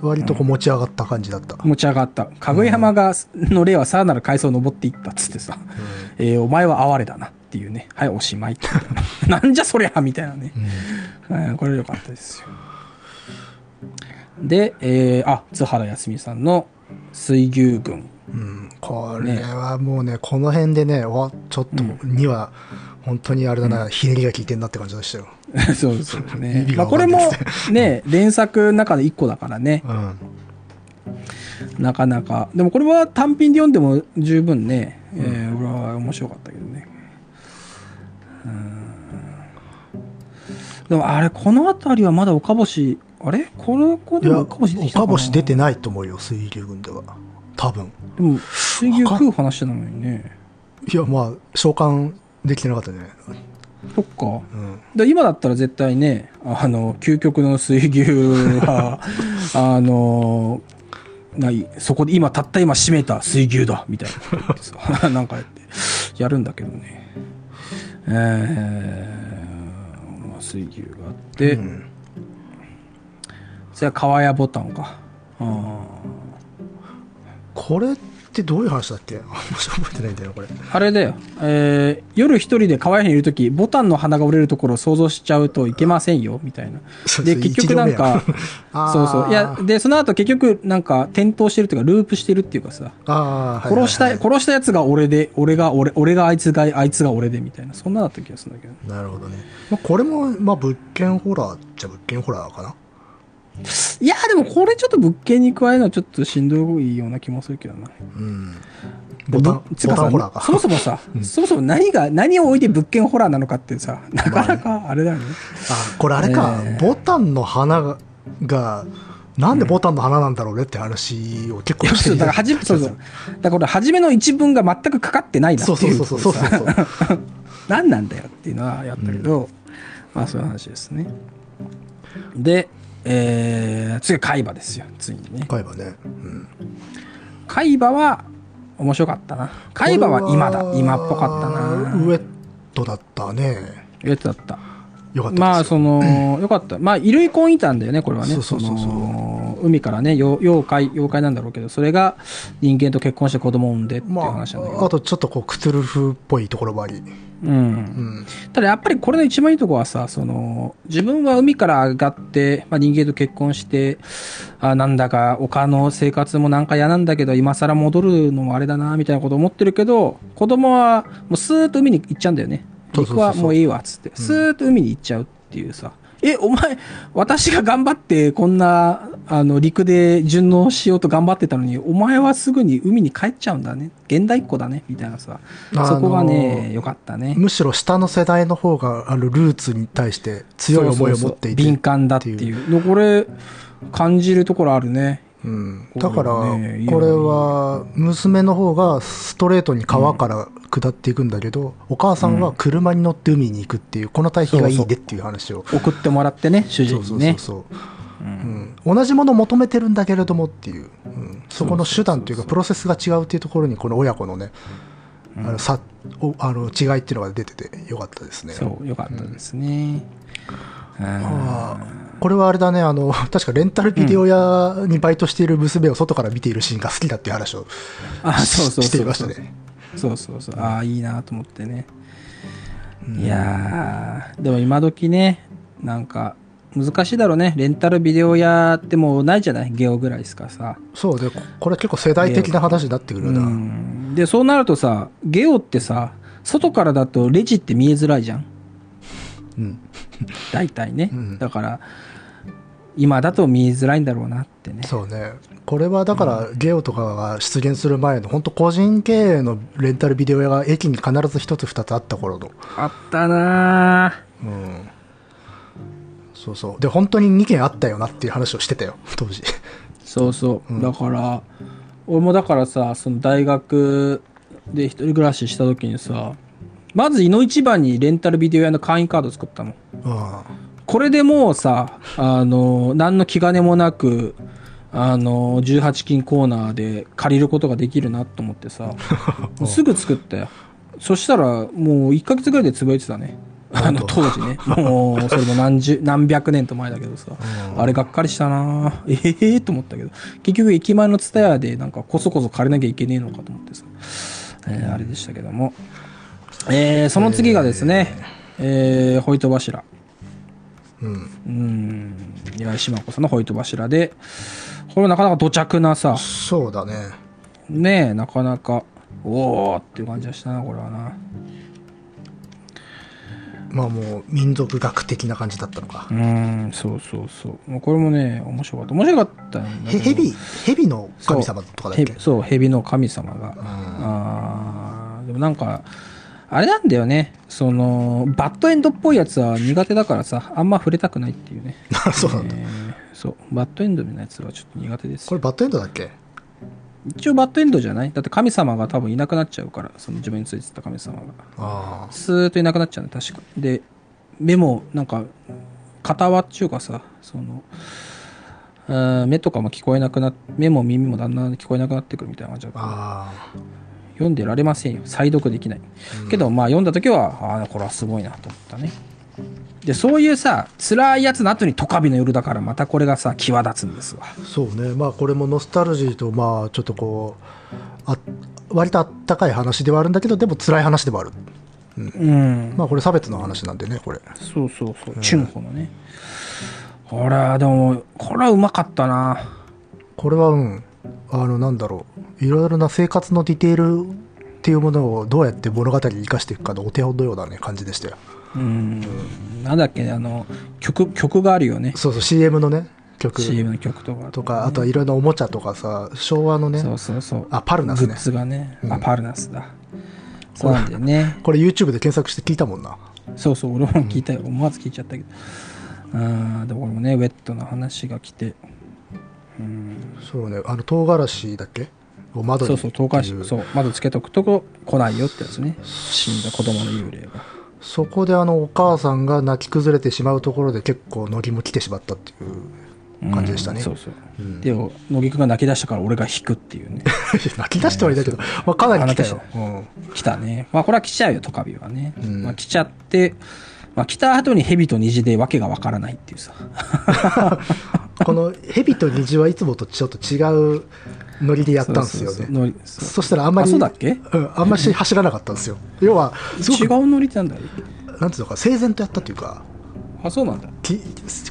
割とこう持ち上がった感じだった。持ち上がった。かぐやまがの例はさらなる階層を登っていったっつってさ、えーお前は哀れだなっていうね。はいおしまい。なんじゃそりゃみたいなね、うん。これ良かったですよ。で、えーあ津原康美さんの水牛群。うん、これはもうね、この辺でね、おちょっとには、本当にあれだな、ひねりが効いてんなって感じでしたよ。そうそう意ね。味。まあ、これもね、連作の中で1個だからね、うん。なかなか。でもこれは単品で読んでも十分ね、えー俺は面白かったけどね。でもあれ、この辺りはまだ岡星、あれ？これ、これいや、でも岡星出て岡星出てないと思うよ、水流軍では。多分。でも、水牛食う話なのにね。いや、まあ、召喚できてなかったね。そっか。うん。で今だったら絶対ね、あの、究極の水牛は、あの、ない、そこで今、たった今閉めた水牛だみたいな なんかやって、やるんだけどね。えー、まあ、水牛があって、うんそれは川屋ボタンか。あこれってどういう話だっけ？あんまし覚えてないんだよな、これ。ーあれだよ、えー夜一人で川屋にいるとき、ボタンの花が折れるところを想像しちゃうといけませんよ、みたいな。で、結局なんか そうそう。いや、で、その後結局、なんか、転倒してるっていうか、ループしてるっていうかさ、ああ、はいはいはい殺した、殺したやつが俺で、俺が俺、俺があいつが、あいつが俺で、みたいな、そんなだった気がするんだけど。なるほどね。まあ、これも、まあ、物件ホラーっちゃ物件ホラーかな。いや、でもこれちょっと物件に加えるのはちょっとしんどいような気もするけどな。うん。ボタン、ボタンホラーか。そもそもさ、そもそも何が、何を置いて物件ホラーなのかってさ、なかなかあれだよね。あ、これあれか、えーボタンの花が、がなんでボタンの花なんだろうねって話を結構いやそうだから、はじめ、そうそう。だから初めの一文が全くかかってないなってそういう。そうそうそうそうそう。何なんだよっていうのはやったけど、まあそういう話ですね。で、えー、次は海馬ですよ、次にね。買えばね。うん。海馬は面白かったな。海馬は今だ、今っぽかったな。ウエットだったね。やつだった。よかったまあ、その、よかった。まあ、衣類婚いたんだよね、これはね。そうそうそうそうの海からね、よ妖怪、妖怪なんだろうけど、それが人間と結婚して子供を産んでっていうまあ、話なんだけど。あとちょっとこうクトゥルフっぽいところもあり、うん。うん、ただやっぱりこれの一番いいとこはさ、その、自分は海から上がって、まあ、人間と結婚して、あなんだか他の生活もなんか嫌なんだけど、今更戻るのもあれだな、みたいなこと思ってるけど、子供はもうスーッと海に行っちゃうんだよね。そうそうそうそう陸はもういいわ、つって。スーッと海に行っちゃうっていうさ。え、お前、私が頑張ってこんな、あの、陸で順応しようと頑張ってたのに、お前はすぐに海に帰っちゃうんだね。現代っ子だね、みたいなさ。あのーそこがね、良かったね。むしろ下の世代の方があのルーツに対して強い思いを持っていて敏感だっていうのこれ感じるところあるねうん、だからこれは娘の方がストレートに川から下っていくんだけど、お母さんは車に乗って海に行くっていうこの対比がいいねっていう話を送ってもらってね主そうそう人にねそうそう、うん、同じものを求めてるんだけれどもっていう、うん、そこの手段というかプロセスが違うっていうところにこの親子のね、あのさおあの違いっていうのが出ててよかったですね。そうよかったですね、うんこれはあれだねあの 確かレンタルビデオ屋にバイトしている娘を外から見ているシーンが好きだっていう話をあそうそうしてそいう。ましたね。そうそうそう。ああいいなと思ってね、いやー。でも今時ねなんか難しいだろうね。レンタルビデオ屋ってもうないじゃない？ゲオぐらいですからさ。そうでここれ結構世代的な話になってくるうな、ん。でそうなるとさゲオってさ外からだとレジって見えづらいじゃん。うん。大体ね、うん。だから今だと見えづらいんだろうなってね。そうね。これはだからゲオとかが出現する前の本当個人経営のレンタルビデオ屋が駅に必ず一つ二つあった頃の。あったなぁうん。そうそう。で本当に2件あったよなっていう話をしてたよ 当時。そうそう、だから俺もだからさその大学で一人暮らしした時にさまず井の一番にレンタルビデオ屋の会員カード作ったの。あこれでもうさあの何の気兼ねもなくあの18金コーナーで借りることができるなと思ってさ すぐ作ったよ。そしたらもう1ヶ月ぐらいで潰れてたね。あの当？時ね。もうそれも何十何百年と前だけどさあれがっかりしたな。ええー、と思ったけど。結局駅前の蔦屋でなんかこそこそ借りなきゃいけねえのかと思ってさ、えーあれでしたけども。えーその次がですね、えー、ホイト柱うん。うん。岩井島子さんのホイト柱でこれなかなか土着なさ。そうだね。ねえなかなかおおっていう感じがしたなこれはな。まあもう民族学的な感じだったのか。うんそうそうそう。もうこれもね面白かった。面白かったんだけど。へヘビヘビの神様とかだっけ？へそう蛇の神様が、うん。あーでもなんかあれなんだよね。そのバッドエンドっぽいやつは苦手だからさあんま触れたくないっていうね。そうなんだ。えーそう。バッドエンドのやつはちょっと苦手です。よこれバッドエンドだっけ？一応バッドエンドじゃない？だって神様が多分いなくなっちゃうからその自分についてた神様が。あスーッといなくなっちゃうね確か。で目もなんか片輪っちゅうかさその目とかも聞こえなくなっ目も耳もだんだん聞こえなくなってくるみたいな感じだからあ読んでられませんよ。再読できない、けどまあ読んだ時はああこれはすごいなと思ったね。でそういうさ辛いやつの後にトカビの夜だからまたこれがさ際立つんですわ。あそうね。まあこれもノスタルジーとまあちょっとこうあ割とあったかい話ではあるんだけどでも辛い話でもある。うん。まあこれ差別の話なんでねこれ。そうそうそう。チュンホのね。これはでもこれはうまかったな。これはうんあのなんだろう。いろいろな生活のディテールっていうものをどうやって物語に生かしていくかのお手本のようなね感じでしたよ。うん。なんだっけねあの曲曲があるよね。そうそう CM のね曲。CM の曲とか。とかあとはいろんなおもちゃとかさ昭和のねそうそうそう。あパルナスね。グッズがね、うん。あパルナスだ。そうなんだよね。これ YouTube で検索して聞いたもんな。そうそう俺も聞いたよ、思わず聞いちゃったけど。あーでもこれもねウェットな話が来てうん。そうね。あの唐辛子だっけ？を窓に。そうそう東海っていう。市そう。窓つけとくとこ来ないよってやつね。死んだ子供の幽霊がそこであのお母さんが泣き崩れてしまうところで結構乃木も来てしまったっていう感じでしたね、うんそうそう、うん。で乃木くんが泣き出したから俺が引くっていうね。泣き出してはいないけど、まあ、かなり来たよ、あうん来たね。まあこれは来ちゃうよトカビはね、うん。まあ、来ちゃってまあ、来た後に蛇と虹で訳がわからないっていうさ。この蛇と虹はいつもとちょっと違うノリでやったんですよね。そしたらあんまり、あそうだっけ？うん、あんまし走らなかったんですよ。要は、違うノリってなんだよ。なんていうのか、整然とやったっていうか、あ、そうなんだ。き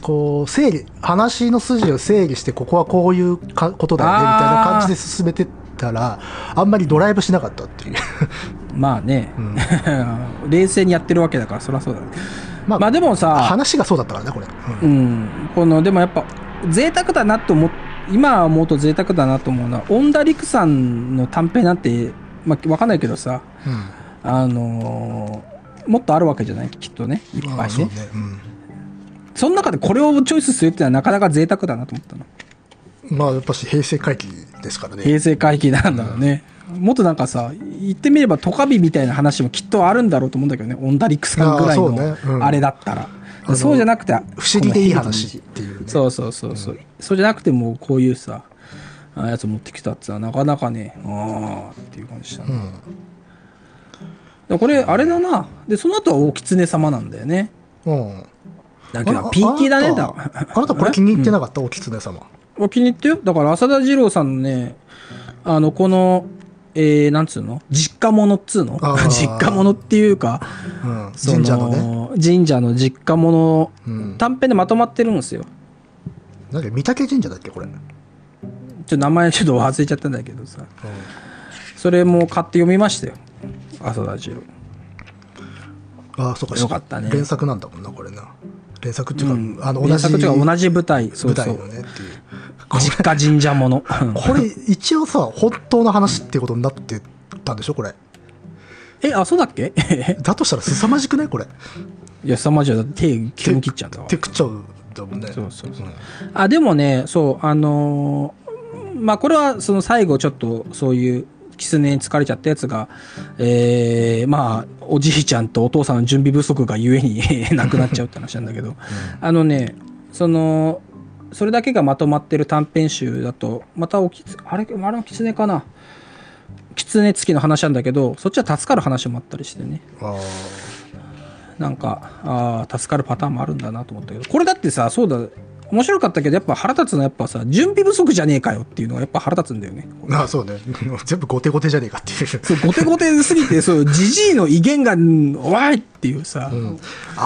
こう、整理、話の筋を整理して、ここはこういうかことだよね、みたいな感じで進めてったら、あんまりドライブしなかったっていう。まあね、ん 冷静にやってるわけだから、そりゃそうだね。ままあでもさ、話がそうだったからね、これ。ううんん、この、でもやっぱ、贅沢だなと思っ今思うと贅沢だなと思うのは、恩田陸さんの短編なんて、まあわかんないけどさ、うんあのーもっとあるわけじゃない？きっとね。いっぱいねあそうね。。うんその中でこれをチョイスするってのはなかなか贅沢だなと思ったの。まあ、やっぱし平成回帰ですからね。平成回帰なんだろうね。もっとなんかさ、言ってみればトカビみたいな話もきっとあるんだろうと思うんだけどね。オンダリックさんぐらいのあれだったら。のそうじゃなくて、不思議でいい話っていうね。そうそうそうそう、そうじゃなくてもうこういうさ、あやつ持ってきたってのはなかなかね、ああっていう感じしたね。うん。でこれ、あれだな。で、その後はお狐様なんだよね。うん。だけど、ピンキーだね、だあなたあなたこれ気に入ってなかった、お狐様。お気に入ってよ。だから、浅田二郎さんのね、あの、この、えー、なんつうの？実家物っつうの？実家物っていうか、うん。そ神社のね。神社の実家物、うん。短編でまとまってるんですよ。なんか御嶽神社だっけ、これ？うん。ちょっと名前ちょっと忘れちゃったんだけどさ。それも買って読みましたよ。浅田二郎。ああ、そうか。よかったね連作なんだもんな、これな。連作っていうか、うんあの、同じ原作というか同じ舞台。そ舞台の。ねっていう。実家神社物。これ、一応さ、本当の話っていうことになってたんでしょ、これ。え、あ、そうだっけ？だとしたら凄まじくないこれ。いや、凄まじいだって手、毛も切っちゃうんだわ手。食っちゃうんだもんね。そうそうそううんあ、でもね、そう、あのーまあ、これはその最後ちょっとそういう狐に疲れちゃったやつが、えー、まあ、おじいちゃんとお父さんの準備不足がゆえに 亡くなっちゃうって話なんだけど、あのね、その、それだけがまとまってる短編集だと、またおきつ、あれ、あれの狐かな？狐付きの話なんだけど、そっちは助かる話もあったりしてね。あなんか、ああ、助かるパターンもあるんだなと思ったけど、これだってさ、そうだ、面白かったけど、やっぱ腹立つのはやっぱさ、準備不足じゃねえかよっていうのがやっぱ腹立つんだよね。ーあー、そうね。全部ゴテゴテじゃねえかっていう。そう、ゴテゴテすぎて、そう、じじいの威厳が、うんおいっていうさ、うん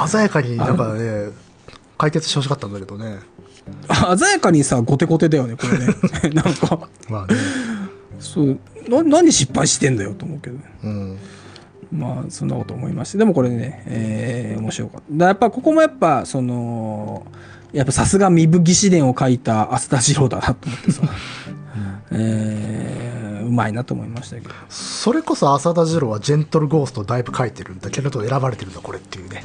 鮮やかになんかね、解決してほしかったんだけどね。鮮やかにさ、ゴテゴテだよね、これね。なんか、まあね。そう、な、何失敗してんだよと思うけど。うん。まあ、そんなこと思いまして。でもこれね、えー、面白かった。だやっぱここもやっぱ、その、やっぱさすが身分義士伝を書いた浅田次郎だなと思ってさ、えー、うまいなと思いましたけど。それこそ浅田次郎はジェントルゴーストだいぶ書いてるんだけれど選ばれてるんだこれっていうね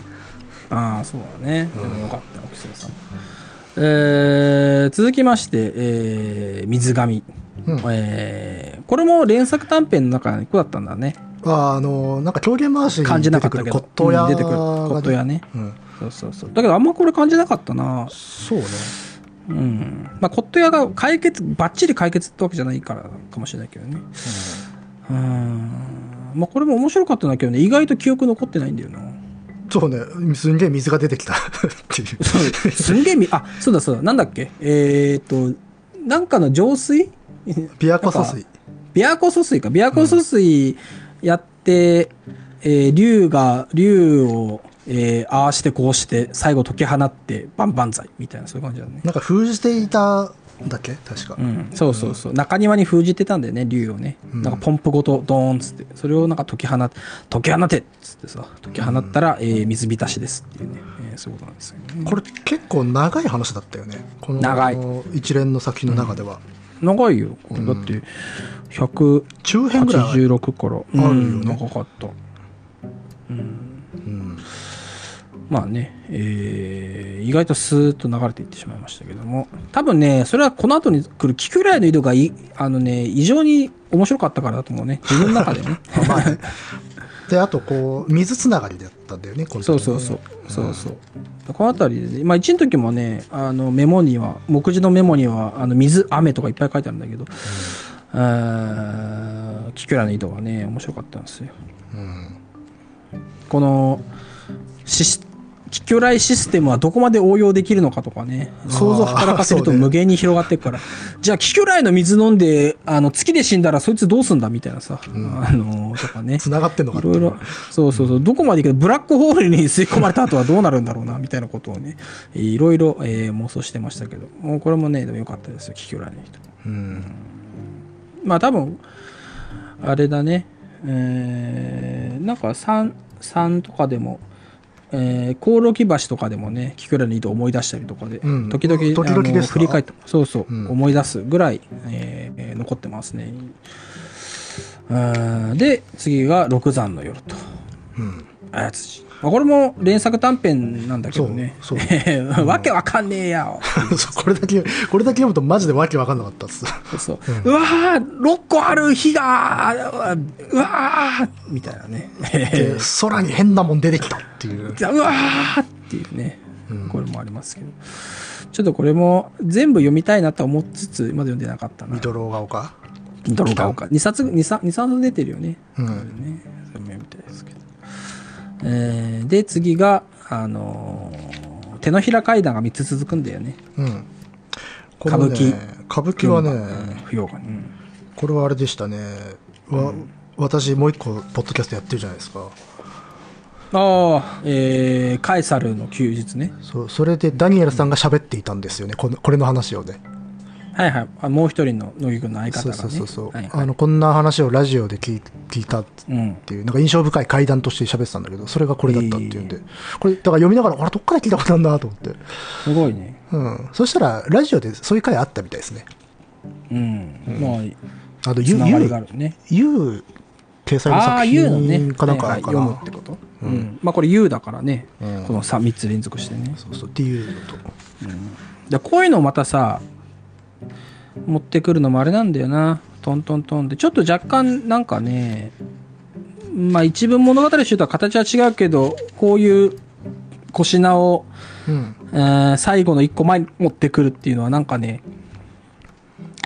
ああ、そうだね。でもよかった、沖瀬さん。えー、続きまして、えー、水上。うんえー、これも連作短編の中の一個だったんだね。ああのなんか狂言回し感じなかったけど。骨董屋うん出てくる。が骨董屋ね。うんそうそうそう。だけどあんまこれ感じなかったな。そうねうん。まあ、骨董屋が解決、ばっちり解決ってわけじゃないからかもしれないけどね。うん。まあ、これも面白かったんだけどね、意外と記憶残ってないんだよな。そうね。すんげえ水が出てきた。っていう。すんげえみ、あ、そうだそうだ、なんだっけ？えー、っと、なんかの浄水？琵琶湖疎水。琵琶湖疎水か。琵琶湖疎水やって、えー竜が、竜を、えーああしてこうして、最後解き放って、バンバン剤みたいな、そういう感じだね。なんか封じていたんだっけ？確か、うん、そうそうそう。中庭に封じてたんだよね、竜をね。うんなんかポンプごとドーンっつって。それをなんか解き放っ、解き放てっつってさ、解き放ったら、えー水浸しですっていうね。えーそういうことなんですよね。これ結構長い話だったよねこの長い一連の作品の中では、長いよ。これだって、186中編ぐらいある、から。あるよねうん、長かった。うんまあね、えー意外とスーッと流れていってしまいましたけども、多分ね、それはこの後に来るキクライの井戸がい、あのね、異常に面白かったからだと思うね。自分の中でね。であとこう水つながりだったんだよねこの時ねそうそうそう。そうそう。この辺りでね、まあ1の時もね、あのメモには、目次のメモには、あの水、雨とかいっぱい書いてあるんだけど、あーキクライの井戸はね、面白かったんですよ。うんこの、し気巨来システムはどこまで応用できるのかとかね、想像を働かせると無限に広がっていくから、じゃあ気巨来の水飲んで、あの、月で死んだらそいつどうすんだみたいなさ、あの、とかね。繋がってんのかいろいろ、そうそうそう、どこまでいくブラックホールに吸い込まれた後はどうなるんだろうな、みたいなことをね、いろいろ、えー妄想してましたけど、もうこれもね、でも良かったです。よ、気巨来の人。うん。まあ多分、あれだね、えー、なんか3、3とかでも、えー、コオロギ橋とかでもね、キクラの井戸を思い出したりとかで、うん時々、時々ですか？振り返って、そうそう、うん思い出すぐらい、えーえー残ってますね。うんで、次が六山の夜と、うん。あやつじ。まあ、これも連作短編なんだけどね。そうそ わけわかんねえや。そうこれだけ、これだけ読むとマジでわけわかんなかったっす。そう。うわー、6個ある火が、うわーみたいなね。で、空に変なもん出てきたっていう。うわーっていうね、これもありますけど。ちょっとこれも全部読みたいなと思いつつ、まだ読んでなかったな。ミドローガオか。ドロガオか。2冊、2、3、2冊出てるよね。うんね。それも読みたいですけど。えー、で、次が、あのー手のひら階段が3つ続くんだよね。うん。歌舞伎。歌舞伎はね、不要が。うん。これはあれでしたね。わ私もう一個、ポッドキャストやってるじゃないですか。ああ、えー、カエサルの休日ね。そう、それでダニエルさんが喋っていたんですよね。このこれの話をね。はいはい。あもう一人の乃木君の相方そがね。うそうそうそう、はいはいあの、こんな話をラジオで聞い聞いたっうん。ていう、なんか印象深い会談として喋ってたんだけど、それがこれだったっていうんで、これ、だから読みながら、あれ、どっから聞いたことあるんだと思って。すごいね。うん。そしたら、ラジオでそういう回あったみたいですね。うん。まあ、あと、つゆ、ながりがあゆ、るね。ゆ、掲載の作 U のね。品かなんか。読むってこと？うん。まあこれ U だからね。うんこの 3, 三つ連続してね。そうそう、っていうのと。でこういうのをまたさ、持ってくるのもあれなんだよな。トントントンで。ちょっと若干なんかね、まあ一文物語集とは形は違うけど、こういう小品を、うん。えー最後の一個前に持ってくるっていうのはなんかね、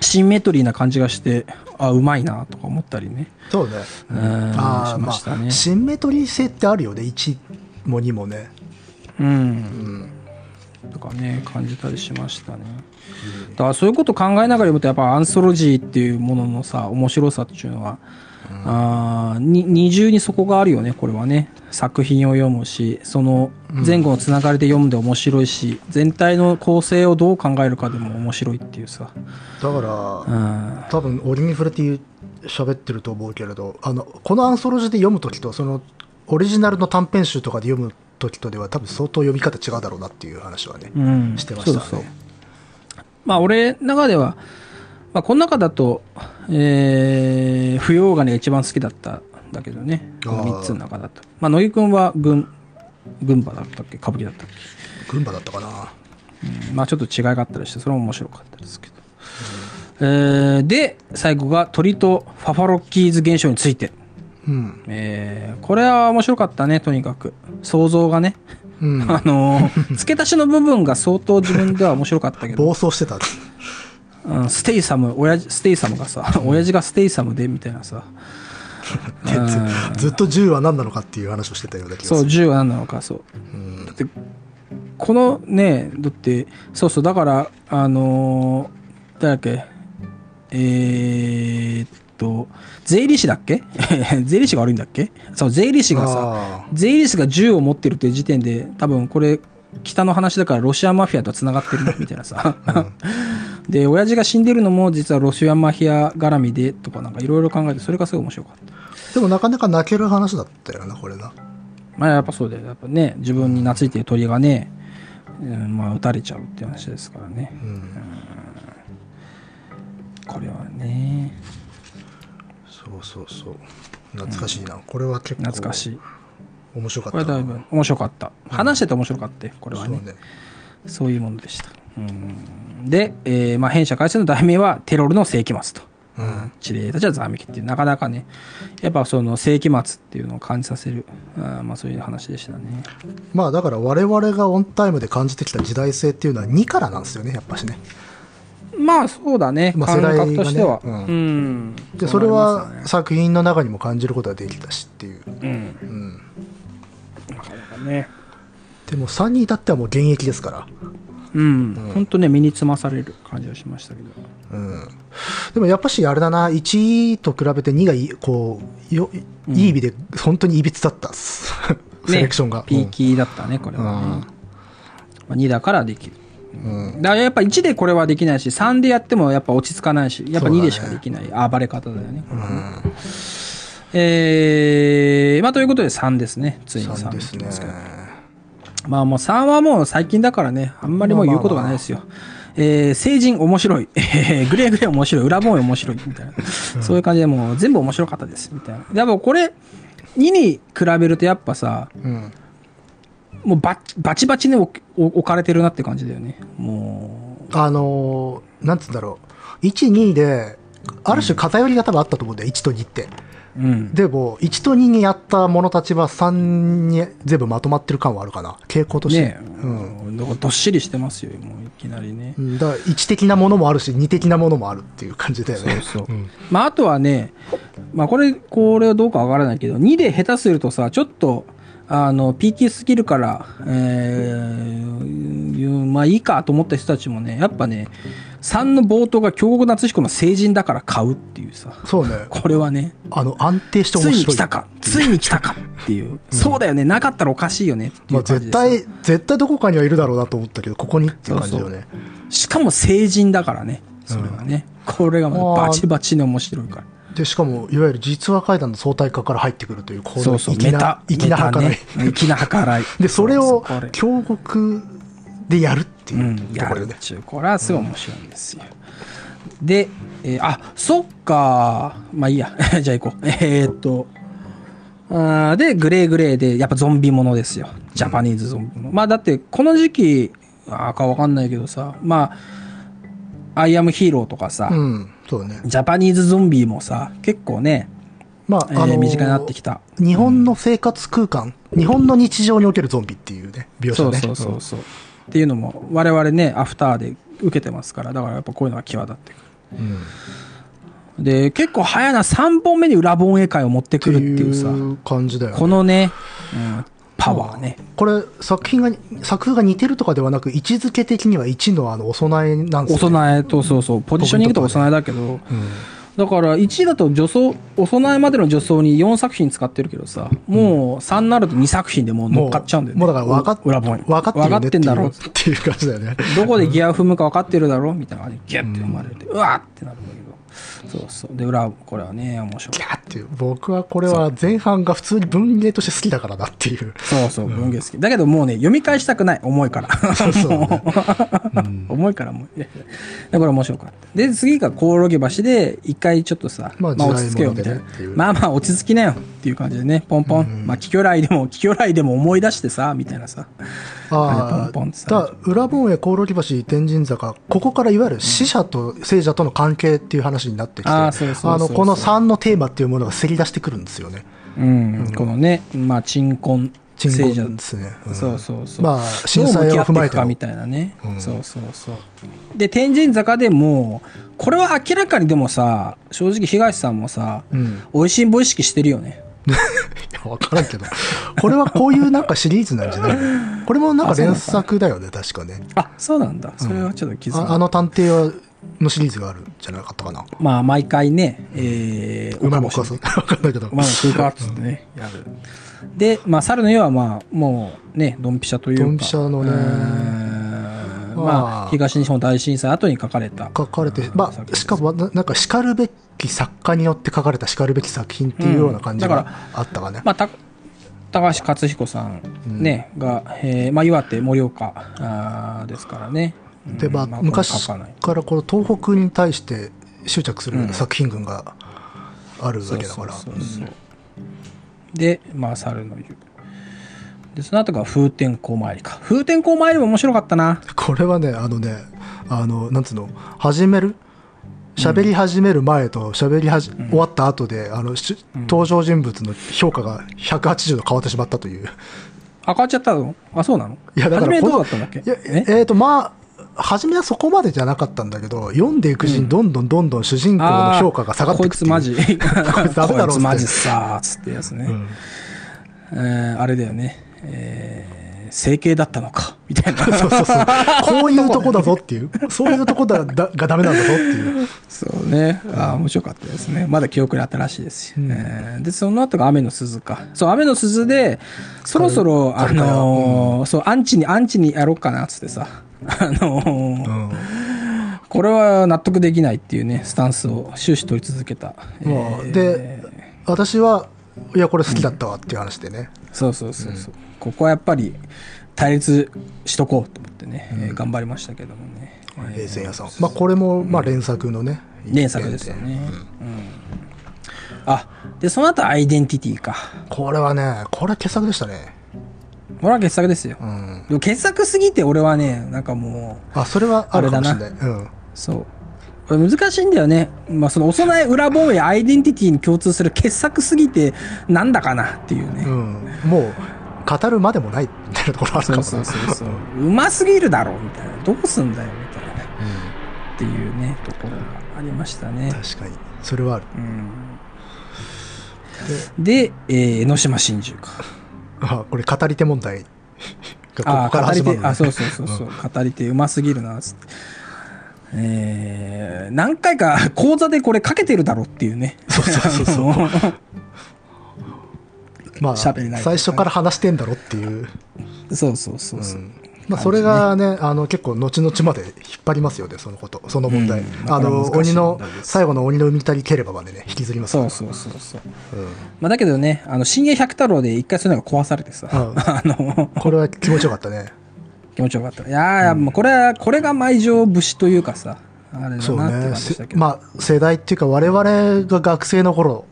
シンメトリーな感じがして、あ、うまいなとか思ったりね。そうね。うん、ああ、しまあ、ましたね。シンメトリー性ってあるよね。1も2もね。うん。うん。とかね、感じたりしましたね。だからそういうこと考えながら読むと、やっぱアンソロジーっていうもののさ、面白さっていうのは、あーに二重にそこがあるよね、これはね。作品を読むし、その前後のつながりで読んで面白いし、全体の構成をどう考えるかでも面白いっていうさ。だから、うん。多分折に触れて喋ってると思うけれどあのこのアンソロジーで読む時とそのオリジナルの短編集とかで読む時とでは多分相当読み方違うだろうなっていう話はね、うん。してましたねそうそう。まあ、俺の中では、まあ、この中だと、えー、不要金が一番好きだったんだけどね。この3つの中だと。まあ、乃木くんは軍、軍馬だったっけ？歌舞伎だったっけ？群馬だったかなうんまあ、ちょっと違いがあったりして、それも面白かったですけど。えーで、最後が鳥とファファロッキーズ現象について。うんえーこれは面白かったね、とにかく。想像がね。うん あのー 付け足しの部分が相当自分では面白かったけど。暴走してたうん、ステイサム、親父、ステイサムがさ、親父がステイサムで、みたいなさ。うんずっと銃は何なのかっていう話をしてたような気がするそう、銃は何なのか、そう。うんだって、このね、だって、そうそう、だから、あのー誰だっけ、えーっと、税理士だっけ？税理士が悪いんだっけ？そう、税理士がさ、あ税理士が銃を持ってるっていう時点で、多分これ、北の話だからロシアマフィアと繋がってるなみたいなさ。で、親父が死んでるのも実はロシアマフィア絡みでとかなんかいろいろ考えて、それがすごい面白かった。ーでもなかなか泣ける話だったよなこれなまあやっぱそうだよ。やっぱね、自分に懐いてる鳥がね、うんまあ撃たれちゃうって話ですからね。うんこれはね、そうそうそう懐かしいな、これは結構懐かしい。面白かったこれはだいぶ面白かった。話してて面白かったよこれはね。そうねそういうものでした。うんで、えーまあ、弊社会社の題名はテロルの世紀末と。うん地霊たちはざわめきっていう、なかなかね、やっぱその世紀末っていうのを感じさせる、あーまあそういう話でしたね。まあだから我々がオンタイムで感じてきた時代性っていうのは2からなんですよねやっぱしねまあそうだね、まあ世代がねとしては。うんうんでそれは作品の中にも感じることができたしっていう、うん。うん、なかなかね。でも3に至ってはもう現役ですから。うん。本当ね、身につまされる感じがしましたけど。うん。でもやっぱしあれだな、1と比べて2がいい、こう、よいい意味で本当にいびつだったっす。セレクションが。ピーキーだったね、これはね。うんまあ、2だからできる。うん。だからやっぱ1でこれはできないし、3でやってもやっぱ落ち着かないし、やっぱ2そうだねでしかできない暴れ方だよね。これはねえー、まあということで3ですね。ついに3 3ですねまあもう3はもう最近だからね、あんまりもう言うことがないですよ。えー、成人面白い、えーグレーグレー面白い、裏ボーン面白い、みたいな。そういう感じでもう全部面白かったです、みたいな。でもこれ、2に比べるとやっぱさ、うん。もうバチバチバチに置置かれてるなって感じだよね。もあのーなんつうんだろう。1、2で、ある種偏りが多分あったと思うんだよ、1と2って。う、うん。でも、1と2にやった者たちは3に全部まとまってる感はあるかな。傾向として。ねえ、うん。だからどっしりしてますよ、もういきなりねう。んだから1的なものもあるし、2的なものもあるっていう感じだよね。そうそう。んまあ、あとはね、まあ、これ、これはどうかわからないけど、2で下手するとさ、ちょっと、あの、PK スキルから、えーいうまあいいかと思った人たちもね、やっぱね、3の冒頭が京極夏彦の成人だから買うっていうさ、そうね。これはね、あの、安定してつい面白い。に来たか、ついに来たかっていう、そうだよね、なかったらおかしいよねっていまあ、絶対、絶対どこかにはいるだろうなと思ったけど、ここにっていう感じだよね。しかも成人だからね、それはね。これがまたバチバチに面白いから。で、しかも、いわゆる実話怪談の相対化から入ってくるという、こうそう、粋な計らい。粋な計らい。で、それをそうこれ京極でやるっていううん、とやころでう。これはすごい面白いんですよ。で、えーあ、そっか。まあいいや。じゃあ行こう。えーっと。あーで、グレーグレーで、やっぱゾンビものですよ。ジャパニーズゾンビもの。まあだって、この時期、あーかわかんないけどさ、まあ、アイアムヒーローとかさ、うん、そうだね。ジャパニーズゾンビもさ、結構ね、まあ、えーあのー身近になってきた。日本の生活空間、日本の日常におけるゾンビっていうね、描写ね。そうそうそうそう。っていうのも、我々ね、アフターで受けてますから、だからやっぱこういうのが際立ってくる。うん。うんで、結構早いな、3本目に裏本絵会を持ってくるっていうさ、いう感じだよね。このね、うん、パワーね。これ、作品が、作風が似てるとかではなく、位置づけ的には1のあの、お供えなんですね。供えと、そうそう、ポジショニングとお供えだけど、うん。だから1だと女装、お供えまでの女装に4作品使ってるけどさ、もう3になると2作品でもう乗っかっちゃうんだよね。もうだから分かっ裏本分かってる分かってんだろっ。ていうっていう感じだよね。どこでギアを踏むか分かってるだろみたいな感じでギュッて踏まれて、うわーってなる。そうそう。で、裏、これはね、面白いギ。ャーっていう。僕はこれは前半が普通に文芸として好きだからなっていう。そうそう、文芸好き。だけどもうね、読み返したくない。重いから。そうそうね 重いからもう。いやいやで、これ面白かった。で、次がコオロギ橋で、一回ちょっとさ、まあまあ落ち着けよみたいな。まあまあ落ち着きなよっていう感じでね、ポンポン。まあ、キキョライでも、キキョライでも思い出してさ、みたいなさ。あポンポンってさあ、だ裏本営、コオロギ橋、天神坂、ここからいわゆる死者と聖者との関係っていう話になってきて、あの、この3のテーマっていうものがせり出してくるんですよね。うん。このね、まあ、鎮魂鎮魂ですね。うんそうそうそう。まあ震災を踏まえてみたいなね。うんそうそうそう。で、天神坂でも、これは明らかにでもさ、正直東さんもさ、うん。美味しんぼ意識してるよね。いや、わからんけど。これはこういうなんかシリーズなんじゃないこれもなんか連作だよね、確かね。あ、そうなんだ。それはちょっと気づかなああの探偵はのシリーズがあるんじゃなかったかな。まあ、毎回ね、えー、馬も食わす。わかんないけど。馬も食うかっつってね、やる。で、まあ、猿の絵はまあ、もうね、ドンピシャというか。ドンピシャのねまあまあ、東日本大震災後に書かれた。書かれて、まあ、しかもな、なんか、叱るべき作家によって書かれた叱るべき作品っていうような感じがあったかね。まあ、た高橋克彦さんね、が、えーまあ、岩手、盛岡あーですからね。うん。で、まあ、昔書からこの東北に対して執着する作品群があるわけだから。で、まあ、猿の湯。で、その後が風天港参りか。風天港参りも面白かったな。これはね、あのね、あの、なんつうの、始める？喋り始める前と喋りはじ、終わった後で、あの、し登場人物の評価が180度変わってしまったという。あ、変わっちゃったの？あ、そうなの？いや、だから初めどうだったんだっけ？いや、え？えっ、と、まあ、初めはそこまでじゃなかったんだけど、読んでいくうちにどんどんどんどん主人公の評価が下がっていくっていうこいつマジ。こいつダメだろこいつマジさー、つってやつね。うんえーあれだよね。えーー整形だったのか、みたいな。そうそうそう。こういうとこだぞっていう。そういうとこだだがダメなんだぞっていう。そうね。ああ、面白かったですね。まだ記憶に新しいですし、えーで、その後が雨の鈴か。そう、雨の鈴で、そろそろ、あのーそう、アンチに、アンチにやろうかな、つってさ。あのーうん。これは納得できないっていうね、スタンスを終始取り続けた。えーで、私は、いや、これ好きだったわっていう話でね。そうそうそうそう、ここはやっぱり対立しとこうと思ってね、えー頑張りましたけどもね。平成屋さん。まあ、これも、まあ、連作のね。連作ですよね。うんあ、で、その後アイデンティティか。これはね、これ傑作でしたね。これは傑作ですよ。うん。でも傑作すぎて俺はね、なんかもう、あ、それはあれない。うん。そう。これ難しいんだよね。まあその幼い裏ボムやアイデンティティに共通する傑作すぎてなんだかなっていうね。うん。もう、語るまでもないみたいなところあるかそうそうそうそう。うますぎるだろみたいな。どうすんだよみたいな。っていうね、ところがありましたね。確かに。それはある。うん。で、えー江ノ島真珠か。あ、これ語り手問題がこあこからあ、語り手、始まるのねあ、そうそうそうそう、語り手うますぎるな、つって。えー、何回か講座でこれかけてるだろっていうね。そうそうそう まあ、最初から話してんだろっていう。そうそうそうそう。まあ、それがね、あの、結構、後々まで引っ張りますよね、そのこと、その問題。うんあの、鬼の最後の鬼の海たりければまでね、引きずりますそうそうそうそう。うんまあ、だけどね、あの、新鋭百太郎で一回そういうのが壊されてさ、うん あの、これは気持ちよかったね。気持ちよかった。いやうこれは、これが舞城節というかさ、あれだなってそう感じしたけ。ど。まあ、世代っていうか、我々が学生の頃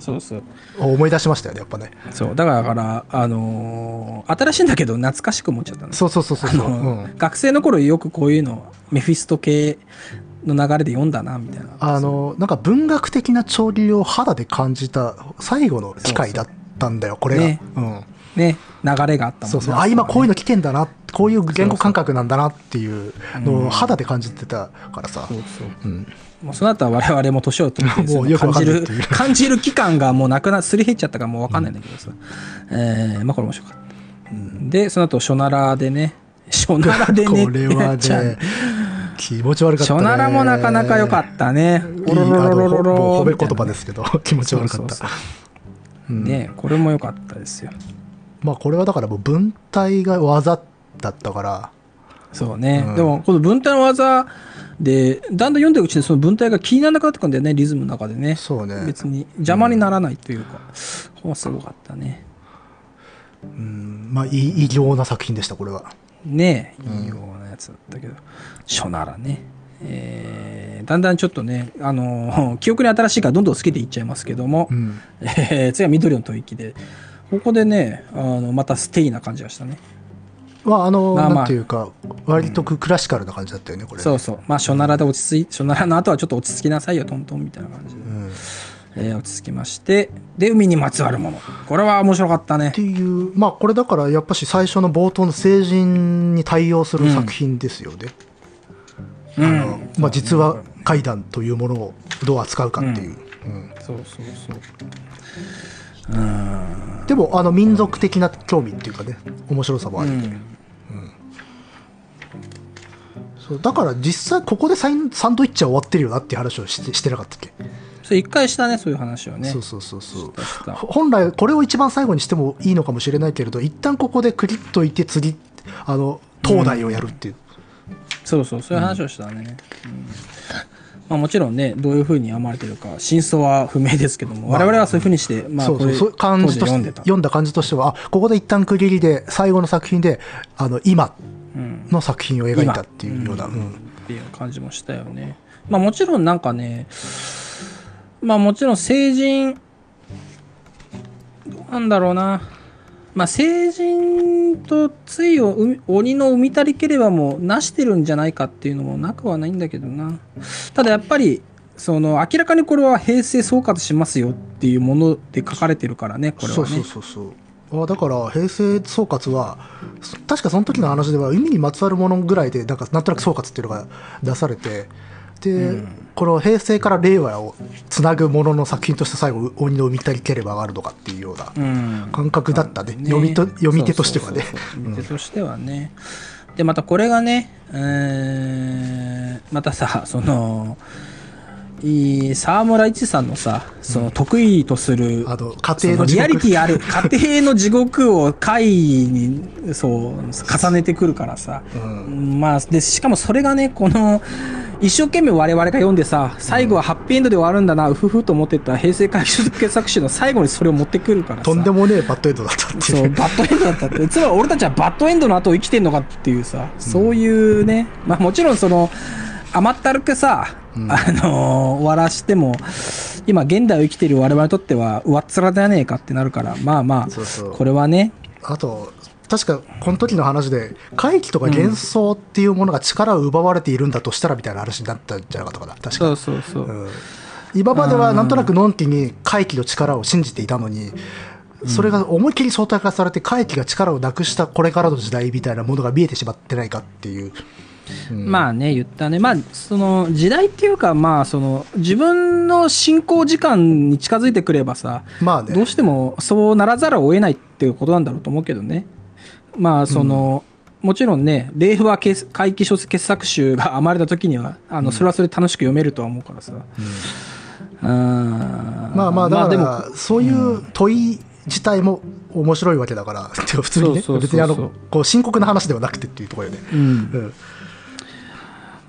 そうそう。を思い出しましたよね、やっぱね。そう。だから、だからあのー新しいんだけど懐かしく思っちゃったんですそうそうそうそううん学生の頃よくこういうの、メフィスト系の流れで読んだな、みたいな。あの、なんか文学的な潮流を肌で感じた最後の機会だったんだよ、これが。ねうん。ね、流れがあったもんね。そうそう。あ、今こういうのの来てんだな、こういう言語感覚なんだなっていうのを肌で感じてたからさ。そうそう。うん。もうその後は我々も年を取って もうよく感じる感じる期間がもうなくな、すり減っちゃったからもうわかんないんだけどさ。えー、まあこれ面白かった。で、その後、ショナラでね、ショナラでね、これはね、気持ち悪かったね。ショナラもなかなか良かったね。おろろろろろろ褒め言葉ですけど、気持ち悪かった。そうそうそうね、これも良かったですよ。まあこれはだからもう文体が技だったから、そうね。うんでも、この文体の技で、だんだん読んでるうちにその文体が気にならなくなってくるんだよね、リズムの中でね。そうね。別に邪魔にならないというか、ここはすごかったね。うん、まあ異形な作品でした、これは。ねえ、いいようなやつだったけど、ショナラね。えーだんだんちょっとね、あのー 記憶に新しいからどんどん好きでいっちゃいますけども、うん。えー次は緑の吐息で、ここでね、あの、またステイな感じがしたね。まああの、まあまあなんていうか、割とククラシカルな感じだったよね、これ。そうそう。まあ、ショナラで落ち着い、ショナラの後はちょっと落ち着きなさいよ、トントンみたいな感じで。うん。っえー落ち着きまして、で、海にまつわるもの。これは面白かったねて。いう、まあこれだからやっぱし最初の冒頭の成人に対応する作品ですよね。うあのん。まあ実話怪談というものをどう扱うかっていう。うんそうそうそう。うん。でも、あの、民族的な興味っていうかね、面白さもある。うん。そうだから実際ここでサインサンドイッチは終わってるよなっていう話をしてしてなかったっけ、それ一回したね、そういう話をね。そうそうそうそう本来これを一番最後にしてもいいのかもしれないけれど一旦ここでクリッといて次あの東大をやるっていう、そうそう、そういう話をしたね。うんまあ、もちろんね、どういうふうに編まれてるか、真相は不明ですけども、我々はそういうふうにして、まあ、そうそうそう感じとして読んだ感じとしてはあここで一旦区切りで最後の作品であの今うん。の作品を描いたっていうような、今うんっていう感じもしたよね。まあもちろんなんかね、まあもちろん成人、なんだろうな。まあ成人とついを鬼の生み足りければもうなしてるんじゃないかっていうのもなくはないんだけどな。ただやっぱり、その明らかにこれは平成総括しますよっていうもので書かれてるからね、これはね。そうそうそうそうあだから平成総括は確かその時の話では海にまつわるものぐらいでなんかなんとなく総括っていうのが出されて、この平成から令和をつなぐものの作品として最後鬼の海たりければがあるのかっていうようなうん。感覚だったね,、読みと読み手としてはね。読み手としてはね。で、またこれがね、えーまたさ、その、いい沢村一さんのさ、その得意とする、あの家庭のリアリティある家庭の地獄を回にそう重ねてくるからさ、うん。まあでしかもそれがねこの一生懸命我々が読んでさ最後はハッピーエンドで終わるんだな、うふふと思ってた平成回収傑作集の最後にそれを持ってくるからさ。とんでもねえバッドエンドだったってそいう。うバッドエンドだったって。つまり俺たちはバッドエンドの後を生きてんのかっていうさ。そういうね、まあもちろんその甘ったるくさ、あのー終わらしても今現代を生きている我々にとっては上っ面じゃねえかってなるからまあまあそうそう。これはね。あと確かこの時の話で怪奇とか幻想っていうものが力を奪われているんだとしたらみたいな話になったんじゃなかったかな。確かそうそうそう、うん。今まではなんとなくのんきに怪奇の力を信じていたのに、それが思いっきり相対化されて怪奇が力をなくしたこれからの時代みたいなものが見えてしまってないかっていう。うんまあね、言ったね。まあ、その、時代っていうか、まあ、その、自分の進行時間に近づいてくればさ、まあね。どうしてもそうならざるを得ないっていうことなんだろうと思うけどね。まあ、その、もちろんね、令和傑怪奇小説傑作集が 編まれた時には、あの、それはそれで楽しく読めるとは思うからさ。うん。まあまあ、だでもから、そういう問い自体も面白いわけだから、普通にねそうそうそうそう、別にあの、こう深刻な話ではなくてっていうところよね。うん。うん。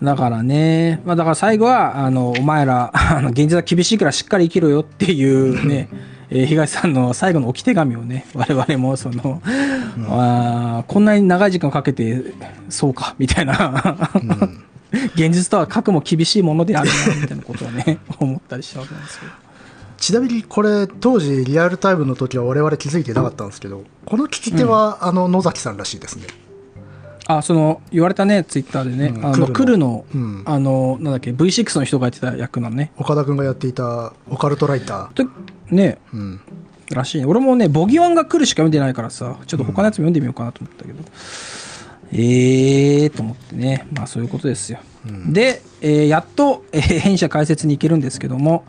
だからね、まあだから最後は、あの、お前ら、あの、現実は厳しいからしっかり生きろよっていうね、えー東さんの最後の置き手紙をね、我々もその、あーこんなに長い時間かけて、そうか、みたいな、現実とは核も厳しいものであるな、みたいなことをね、思ったりしたわけなんですけど。ちなみにこれ、当時リアルタイムの時は我々気づいてなかったんですけど、この聞き手は、あの、野崎さんらしいですね。あ、その、言われたね、ツイッターでね、うんあの、来来るの、うんあの、なんだっけ、V6 の人がやってた役なのね。岡田君がやっていたオカルトライター。でね、うん。らしいね。俺もね、ボギワンが来るしか読んでないからさ、ちょっと他のやつも読んでみようかなと思ったけど。えーと思ってね。まあそういうことですよ。で、えーやっと、えー弊社解説に行けるんですけども、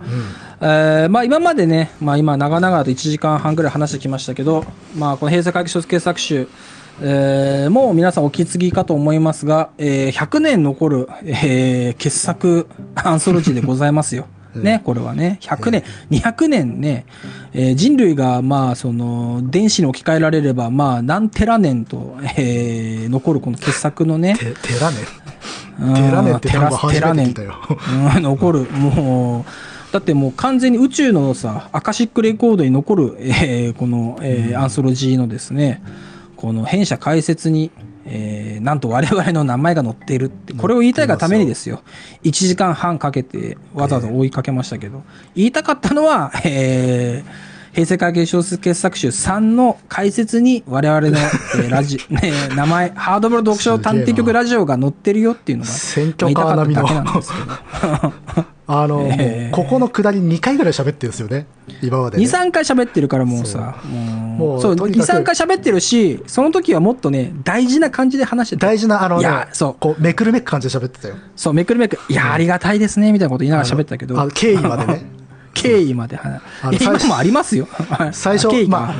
えーまあ今までね、まあ今長々と1時間半ぐらい話してきましたけど、まあこの平成会議小説傑作集、えーもう皆さんお気づきかと思いますが、えー100年残る、えー傑作 アンソロジーでございますよ。ね、これはね、100年、200年ね、えー人類が、まあ、その、電子に置き換えられれば、まあ、何テラ年と、えー残るこの傑作のね、て寺ね。うん寺ねって単語初テラめて聞いたよ。うん残る。もう、だってもう完全に宇宙のさ、アカシックレコードに残る、えーこの、えーアンソロジーのですね、この変者解説に、えーなんと我々の名前が載っているって、これを言いたいがためにですよ。1時間半かけてわざわざ追いかけましたけど、言いたかったのは、えー平成会計小説傑作集3の解説に我々の、えー ラジ、ね、名前、ハードボール読書探偵局ラジオが載ってるよっていうのが、選挙カー並だけなんですけど。あの、えーここのくだり2回ぐらい喋ってるんですよね。今まで、ね。2、3回喋ってるからもうさ、もう、そう、2、とにかく3回喋ってるし、その時はもっとね、大事な感じで話してた。大事な、あのねいや、そうこう、めくるめく感じで喋ってたよ。そう、めくるめく、いや、ありがたいですね、みたいなこと言いながら喋ってたけど経緯までね。経緯まで、はいあのいや今最初もありますよ。最初ま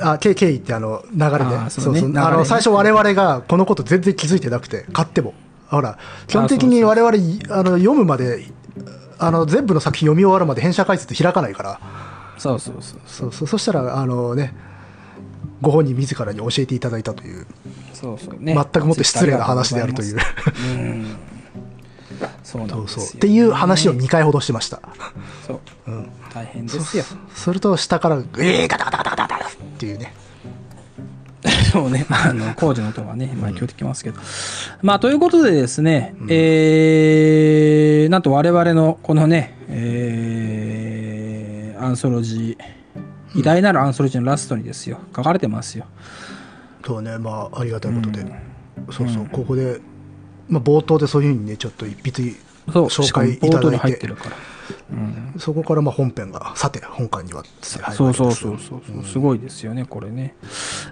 あ、あ経経緯ってあの流れで、ねそうそうねあの最初我々がこのこと全然気づいてなくて、買っても。ほら、基本的に我々、あの読むまで、あの全部の作品読み終わるまで編者解説開かないから、そうそうそう。そうそうそしたら、あのね、ご本人自らに教えていただいたという、そうそうね。全くもって失礼な話であるという。うん。そうなんですよ。そうそう。っていう話を2回ほどしてました。そう。大変ですよ。すると、下から、えー、ガタガタガタガタガタっていうね。そうね、あの、工事の音がね、まあ、聞こえてきますけど。まあ、ということでですね、えー、なんと我々のこのね、えー、アンソロジー、偉大なるアンソロジーのラストにですよ、書かれてますよ。そうね、まあ、ありがたいことで。そうそう、ここで、まあ、冒頭でそういうふうにね、ちょっと一筆紹介いただいて。冒頭に入ってるから。うん。そこからまあ本編が、さて、本館には、そうそうそうそうそう、すごいですよね、これね。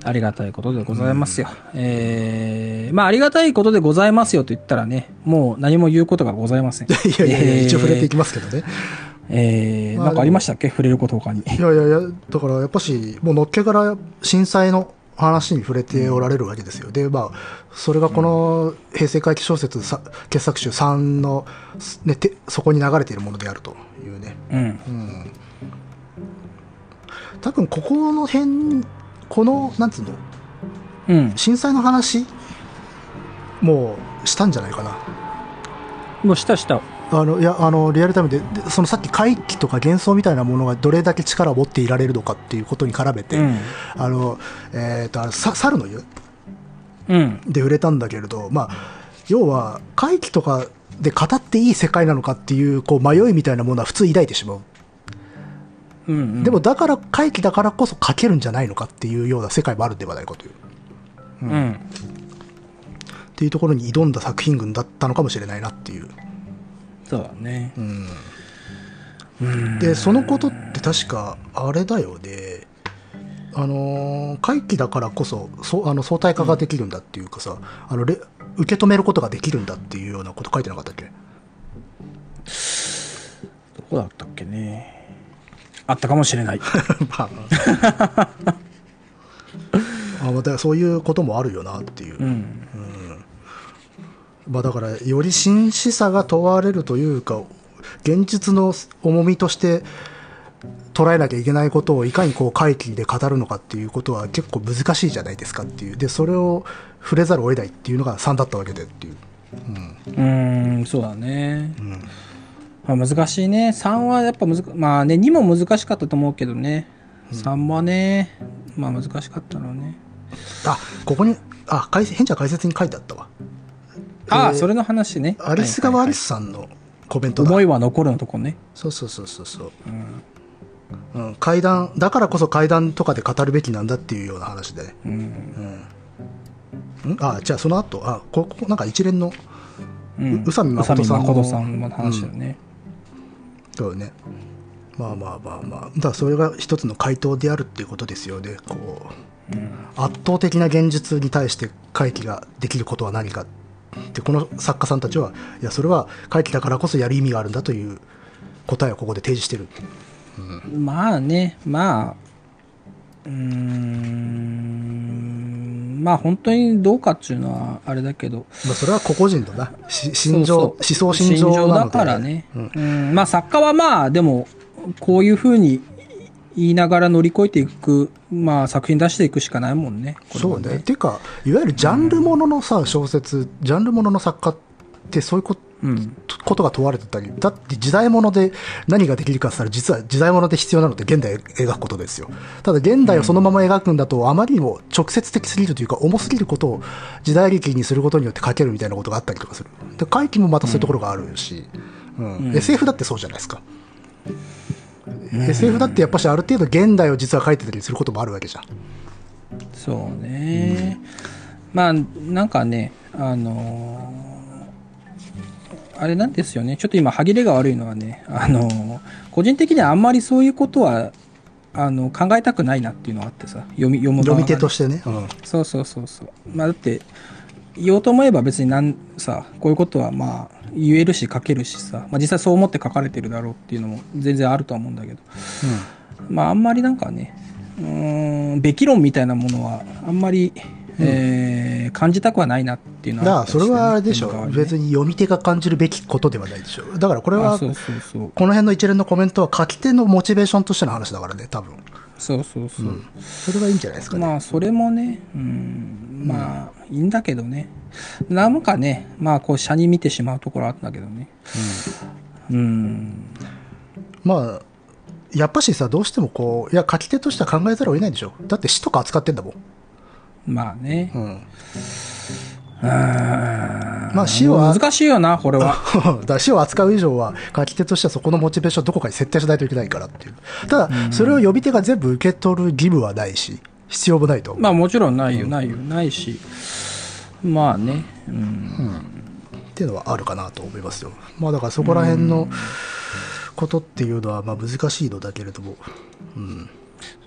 ありがたいことでございますよ。えー、まあ、ありがたいことでございますよと言ったらね、もう何も言うことがございません。いやいやいや、えー一応触れていきますけどね。えー、まあなんかありましたっけ？触れること他に。いやいやいや、だからやっぱし、もうのっけから震災の話に触れておられるわけですよ。で、まあ、それがこの平成回帰小説さ傑作集3の、ね、てそこに流れているものであるというね。うん。うん。多分ここの辺、この、なんつうの、うん。震災の話、もうしたんじゃないかな。もうしたした。あのいやあのリアルタイムででそのさっき回帰とか幻想みたいなものがどれだけ力を持っていられるのかっていうことに絡めて、うん。あのえー、とさ猿の湯うん。で売れたんだけれど、まあ、要は回帰とかで語っていい世界なのかっていうこう迷いみたいなものは普通抱いてしまう、うん、うん。でもだから回帰だからこそ書けるんじゃないのかっていうような世界もあるんではないかといううん。っていうところに挑んだ作品群だったのかもしれないなっていう、そうだね。うん、うん。でそのことって確かあれだよねあのー回帰だからこそそうあの相対化ができるんだっていうかさ、あのレ受け止めることができるんだっていうようなこと書いてなかったっけ？どこだったっけね。あったかもしれない。まあ あまたそういうこともあるよなっていう、うん。まあ、だからより真摯さが問われるというか現実の重みとして捉えなきゃいけないことをいかにこう回帰で語るのかっていうことは結構難しいじゃないですかっていうでそれを触れざるを得ないっていうのが3だったわけでっていう、うーん、そうだね。うんまあ、難しいね。3はやっぱ難まあね、2も難しかったと思うけどね。3はね、まあ難しかったのね。あここにあ変者解説に書いてあったわああ、えーそれの話ね。アリス川アリス。スさんのコメントだ、思いは残るのとこね。そうそうそうそうそううん。うん、階段だからこそ階段とかで語るべきなんだっていうような話で、うん。うん、ん？あじゃあその後あここなんか一連のうん。宇佐美誠さんのさんの話だよね。そうよねまあまあまあまあだからそれが一つの回答であるっていうことですよねこううん。圧倒的な現実に対して回帰ができることは何かってこの作家さんたちはいやそれは回帰だからこそやる意味があるんだという答えをここで提示してる。まあね、まあ、うーん、まあ本当にどうかっていうのはあれだけど、まあ、それは個々人のなし心情思想心情だからね、うん。うん。まあ作家はまあでもこういうふうに言いながら乗り越えていく、まあ作品出していくしかないもんね。これはそうね。っていうか、いわゆるジャンルもののさ、小説、ジャンルものの作家ってそういうこうん。ことが問われてたり、だって時代物で何ができるかって言ったら、実は時代物で必要なのって現代を描くことですよ。ただ現代をそのまま描くんだと、あまりにも直接的すぎるというか、重すぎることを時代劇にすることによって書けるみたいなことがあったりとかする。で、回帰もまたそういうところがあるし、うんうん SF だってそうじゃないですか。SF だってやっぱしある程度現代を実は書いてたりすることもあるわけじゃん。そうね。まあなんかね、あのーあれなんですよね。ちょっと今歯切れが悪いのはね、あのー個人的にはあんまりそういうことはあの考えたくないなっていうのがあってさ、読み読む読み手とししてね。うんそうそうそうそう。まあだって言おうと思えば別になんさこういうことはまあ言えるし書けるしさ、まあ、実際そう思って書かれてるだろうっていうのも全然あるとは思うんだけど。まああんまりなんかねうーんべき論みたいなものはあんまり、えー感じたくはないなっていうのだからそれはあれでしょ、読む側にね。別に読み手が感じるべきことではないでしょ。だからこれはこあそうそうそう。の辺の一連のコメントは書き手のモチベーションとしての話だからね多分そうそうそう、それはいいんじゃないですかね、まあそれもね、うん、まあいいんだけどね。なんかねまあこう車に見てしまうところあったけどね。うん。まあやっぱしさどうしてもこういや書き手としては考えざるを得ないでしょ。だって詩とか扱ってんだもん、まあね。うん、ままあ詩は難しいよなこれは。だから詩を扱う以上は書き手としてはそこのモチベーションをどこかに設定しないといけないからっていう。ただそれを呼び手が全部受け取る義務はないし必要もないとまあもちろんないよないよないし。まあね。うん。っていうのはあるかなと思いますよ。まあだからそこら辺のことっていうのはまあ難しいのだけれども、うん、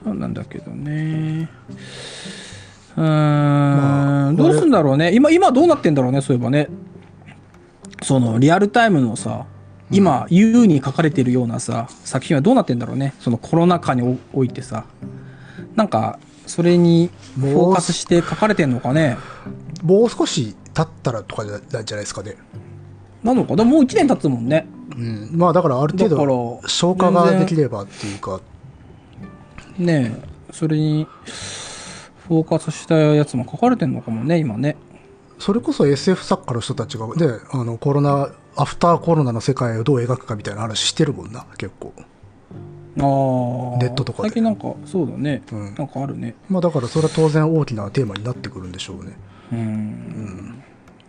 そうなんだけどね。うーん、どうすんだろうね。今、今どうなってんだろうね、そういえばね。その、リアルタイムのさ、今、U に書かれてるようなさ、作品はどうなってんだろうね。そのコロナ禍におおいてさ。なんか、それにフォーカスして書かれてんのかね。もう少し経ったらとかじゃないですかね。なのかでももう1年経つもんね。うん、まあだからある程度消化ができればっていうか、ねえ、それに、フォーカスしたやつも書かれてんのかもね、今ね。それこそ SF 作家の人たちが、ね、あのコロナ、アフターコロナの世界をどう描くかみたいな話してるもんな、結構。ああ。ネットとかで最近なんか、そうだね。うんなんかあるね。まあだからそれは当然大きなテーマになってくるんでしょうね。うん。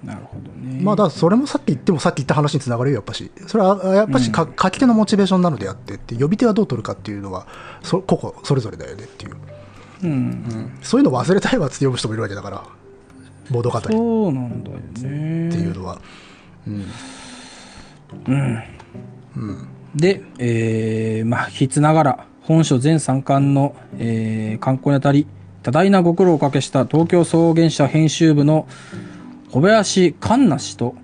なるほどね。まあだそれもさっき言ってもさっき言った話につながるよ、やっぱし。それはやっぱしか、書き手のモチベーションなのであってって、呼び手はどう取るかっていうのは、そ個々それぞれだよねっていう。うん。そういうの忘れたいわって読む人もいるわけだから、ボード語そうなんだよね。ていうのは。うん。で、えー、まあ、引つながら、本書全3巻の、えー、観光にあたり、多大なご苦労をおかけした東京草原社編集部の小林環奈氏と、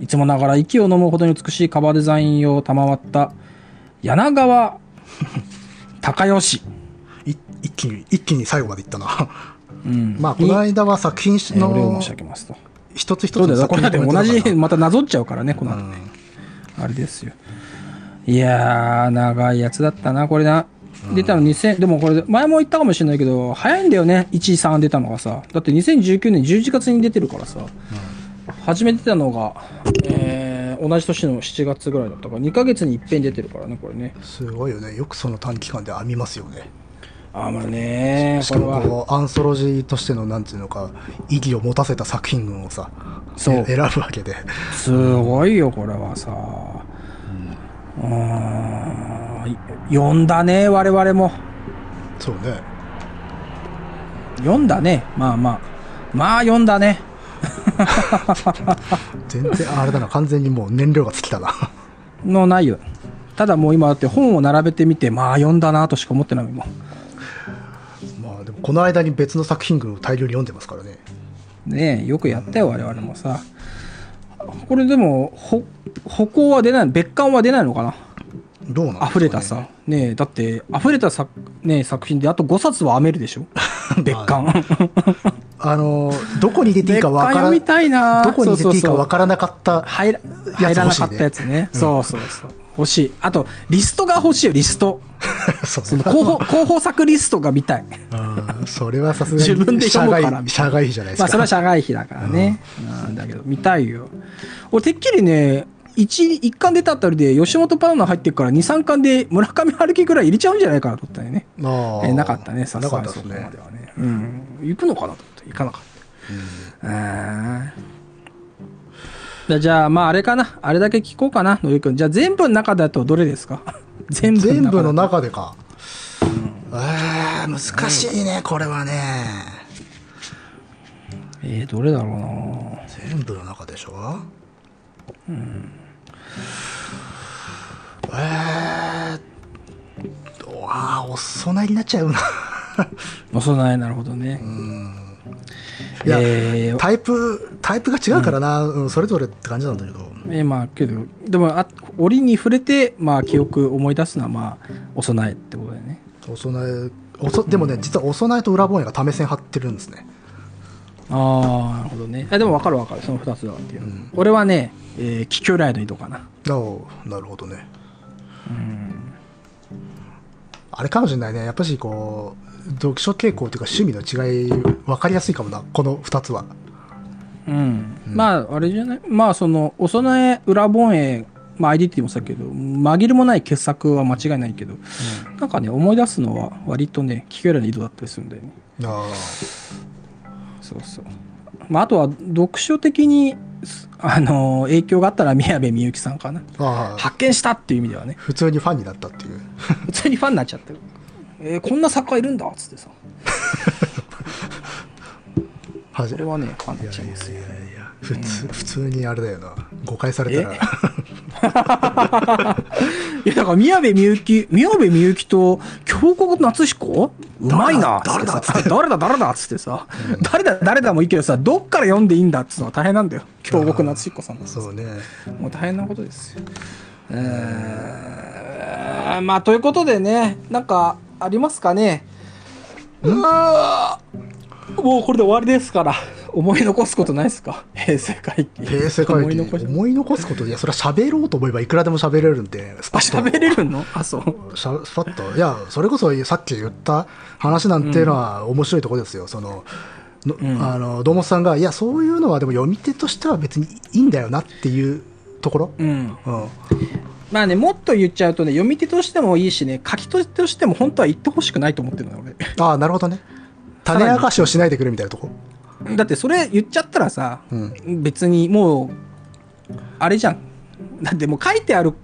いつもながら息を飲むほどに美しいカバーデザインを賜った柳川隆義。い一気に、一気に最後までいったな。うん。まあ、この間は作品の申し上げますと。一つ一つ。の作品のコメントだからじ、またなぞっちゃうからね、この後ね。あれですよ。いやー、長いやつだったな、これな。出たの2000、でもこれ、前も言ったかもしれないけど、早いんだよね、1、3出たのがさ。だって2019年11月に出てるからさ。初めて出たのが、えー、同じ年の7月ぐらいだったから、2ヶ月に一遍出てるからね、これね。すごいよね。よくその短期間で編みますよね。あー、まあねしか。もこう、アンソロジーとしての、なんていうのか、意義を持たせた作品群をさ、そうえ選ぶわけで。すごいよ、これはさ。うーん。い読んだね、我々も。そうね。読んだね。まあまあ。まあ読んだね。全然、あれだな、完全にもう燃料が尽きたな。のないよ。ただもう今だって本を並べてみて、まあ読んだなとしか思ってないもん。この間に別の作品群を大量に読んでますからね。ねえ、よくやったよ、我々もさ。これでも、ほ、歩行は出ない、別館は出ないのかな？どうなんね、溢れたさ。ねえ、だって、溢れたさ、ねえ、作品であと5冊は編めるでしょ？別館。あの、どこに入れていい別かわから館読みたいなどこに入れていいかわらからなかった。入ら、入らなかったやつね。そうそうそう。欲しい。あと、リストが欲しいよ、リスト。そうその候補、候補作リストが見たい。うんそれはさすがに自分で社外社外費じゃないですか。まあ、それは社外費だからね。うん、だけど、見たいよ。俺、てっきりね、一、一巻出たあたりで、吉本パウナ入ってるから、二、三巻で村上春樹ぐらい入れちゃうんじゃないかなと思ったよね。あーえーなかったね、さすがにそこまでは。ね。うん。行くのかなと思って、行かなかった。うん。じゃじゃあ、まあ、あれかな。あれだけ聞こうかな、のりくん。じゃあ、全部の中だとどれですか？全部全部の中でか。えー、難しいね、これはね。えー、どれだろうな全部の中でしょ？うん。えー、ああ、お供えになっちゃうな。お供え、なるほどね。いや、えータイプ、タイプが違うからな、うんそれぞれって感じなんだけど。えーまあけどでもあ折に触れてまあ記憶思い出すのはまあお供えってことだよねお供え、おそでもね、実はお供えと裏本屋が為線張ってるんですね。ああなるほどねあでも分かる分かるその2つだっていう、俺はね、えー、気球ライド移動かなああ、なるほどね。あれかもしれないね。やっぱしこう、読書傾向というか趣味の違い、分かりやすいかもな、この2つは。うん、まああれじゃない？まあそのお供え裏本営まあ IDT もそうだけど紛れもない傑作は間違いないけど、なんかね思い出すのは割とね気球ライド移動だったりするんだよねあそうそう。まあ、あとは読書的に、すあの影響があったら宮部みゆきさんかな。あああ発見したっていう意味ではね、普通にファンになったっていう。普通にファンになっちゃってる。えーこんな作家いるんだっつってさ。はじこれはね、ファンになっちゃいますよ。いやいや普通、普通にあれだよな。誤解されたらえ、いや、だから宮部みゆき、宮部みゆきと京極夏彦？うまいな誰だつってさ誰だ誰だっつってさ、誰だ誰だもいいけどさ、どっから読んでいいんだっつうのは大変なんだよ。京極夏彦さんそうね。もう大変なことですよ。えー、まあ、ということでね、なんか、ありますかね？うもうこれで終わりですから、思い残すことないですか？平成回帰。平成回帰。思い残し。思い残すこと？いやそれは喋ろうと思えばいくらでも喋れるんでスあ、パッと。喋れるの？あ、そう。しゃスパッと。いやそれこそさっき言った話なんていうのは面白いところですよ、そののあの堂本さんがいやそういうのはでも読み手としては別にいいんだよなっていうところ、うん。うん、まあね、もっと言っちゃうとね、読み手としてもいいしね、書き手としても本当は言ってほしくないと思ってるのよ、ああなるほどね種明かしをしないでくれみたいなとこ？俺。だってそれ言っちゃったらさ、うん別にもう、あれじゃん。だってもう書いてある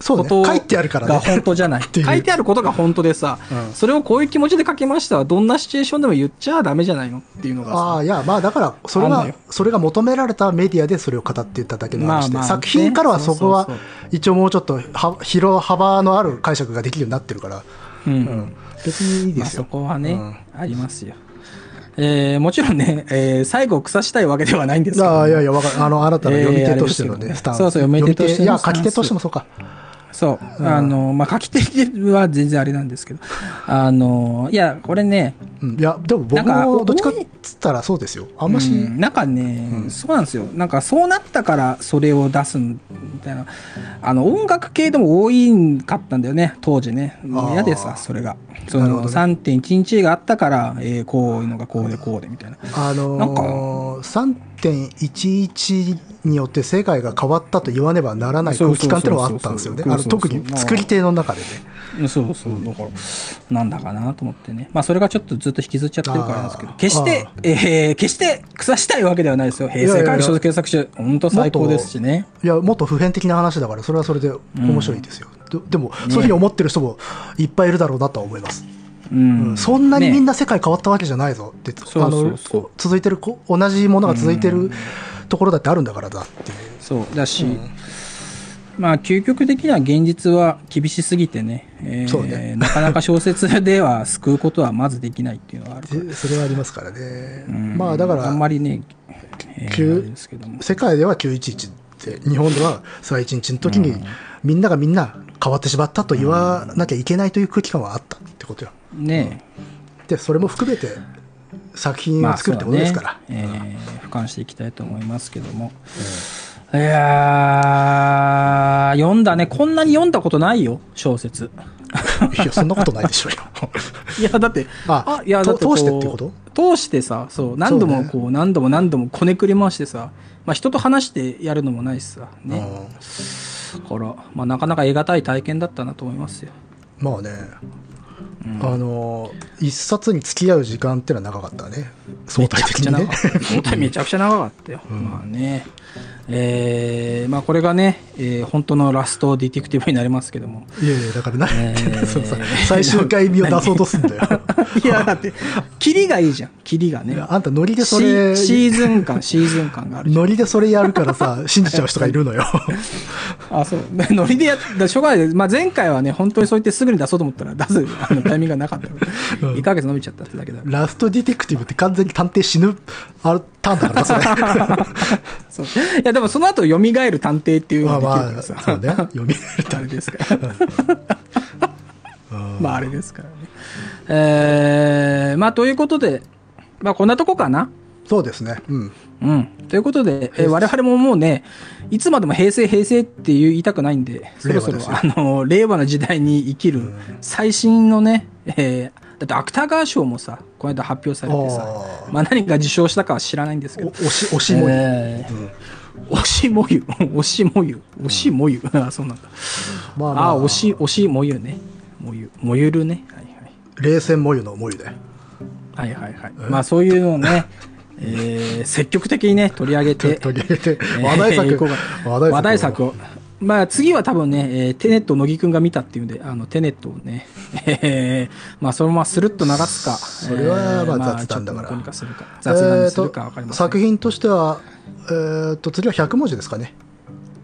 ことね書いてあるからね。が本当じゃない。書いてあることが本当でさ、うん。それをこういう気持ちで書きましたは、どんなシチュエーションでも言っちゃダメじゃないのっていうのがさ。ああいやまあだからそれはあんのよ。それが求められたメディアでそれを語っていただけの話で、まあまあ作品からはねそこは一応もうちょっとは広幅のある解釈ができるようになってるから、うん。うん。別にいいでまあ、すよそ、こはね、うん。ありますよ。えーもちろんね、えー最後腐したいわけではないんですけども。ああいやいやわかる。あのあなたの読み手としてのえースタンス。そうそう読み手としてのいやスタンス。書き手としてもそうかそう。あの、まあ、書き手は全然あれなんですけど。あの、いや、これね、うんいやでも僕もどっちかっつったらそうですよあんまし、うんなんかね、そうなんですよ。なんかそうなったからそれを出すみたいな。あの、音楽系でも多いんかったんだよね、当時ね。嫌でさ、それが。その、なるほどね3.11があったから、えーこういうのがこうでこうでみたいな。あなんかのー、3.11によって世界が変わったと言わねばならない空気感ってのはあったんですよね。特に作り手の中でね。うんそうそう、だから、なんだかなと思ってね。まあ、それがちょっとずっと引きずっちゃってるからなんですけど決してあ、えー決して腐したいわけではないですよ。平成会所属検索中、本当最高ですしね。いや、もっと普遍的な話だから、それはそれで面白いですよ。ででも、そういうふうに思ってる人もいっぱいいるだろうなとは思います。うん。そんなにみんな、な世界変わったわけじゃないぞって、そうそうそうあの続いてるこ同じものが続いてるところだってあるんだからだっていう。そう、だし、まあ、究極的には現実は厳しすぎてね、えーそうね。なかなか小説では救うことはまずできないっていうのはある それはありますからね。うん。まあだから、あんまりね、えー。世界では911って日本では再一日の時にみんながみんな変わってしまったと言わなきゃいけないという空気感はあったってことよ。ねでそれも含めて作品まあを作るってことですから、そうね。えー俯瞰していきたいと思いますけども。いやー、読んだね。こんなに読んだことないよ、小説。いやそんなことないでしょうよ いや、だって、あいや、だってと通してってこと？通してさ、そう、何度もそうこう、何度も何度もこねくり回してさ、まあ人と話してやるのもないしさ、ね。だから、まあなかなか得難い体験だったなと思いますよ。まあね、あの一冊に付き合う時間っていうのは長かったね相対的にね。相対めちゃくちゃ長かったよ。まあね。えー、まあこれがね、えー本当のラストディティクティブになりますけども。いやいやだからな、えー そのさ最終回味を出そうとすんだよ いや、だって、キリがいいじゃん。キリがね。あんたノリでシそれシーズン感、シーズン感がある。ノリでそれやるからさ信じちゃう人がいるのよ あ、そう。でノリでやっだしょうがない。まあ、前回はね、本当にそう言ってすぐに出そうと思ったら出すあのタイミングがなかったから、うん1ヶ月伸びちゃったってだけだ。ラストディティクティブって完全に探偵死ぬあるターンだからなそれそう。いや、でもその後、蘇る探偵っていうのまあができるまあ、からさ。そうね。読 みあれですから。まあ、あれですからね。えー、まあ、ということで、まあ、こんなとこかな。そうですね。うん。うん。ということで、えー我々ももうね、いつまでも平成平成って言いたくないんで、そろそろあの、令和の時代に生きる最新のね、えーだって芥川賞もさ、この間発表されてさまあ何が受賞したかは知らないんですけど、お押し、押しもり。えー押しもゆ、押しもゆ、押しもゆ、あ、そうなんだ。まあまあ、あ、押し、押しもゆね。もゆ、もゆるね。はいはい。冷戦もゆのもゆで。はいはいはい。まあそういうのをね、えー積極的にね、取り上げて、取り上げて、えー話題作こうが。話題作を。まあ次は多分ね、えーテネットを乃木くんが見たっていうんで、あの、テネットをね、えーまあそのままスルッと流すか。それはまあえー雑談だからちょっとどうにかするか。雑談にするかわかりません。作品としては、えーっと、次は100文字ですかね。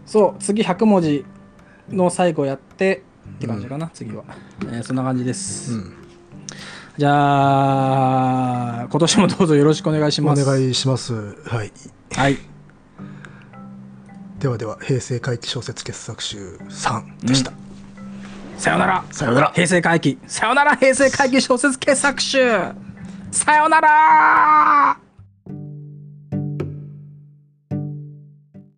そう次100文字の最後やってって感じかな、次は、えーそんな感じです、うんじゃあ今年もどうぞよろしくお願いしおます願いしますはいはいではでは平成回帰小説傑作集3でした、さよなら。さよなら。平成回帰。さよなら平成回帰小説傑作集。さよなら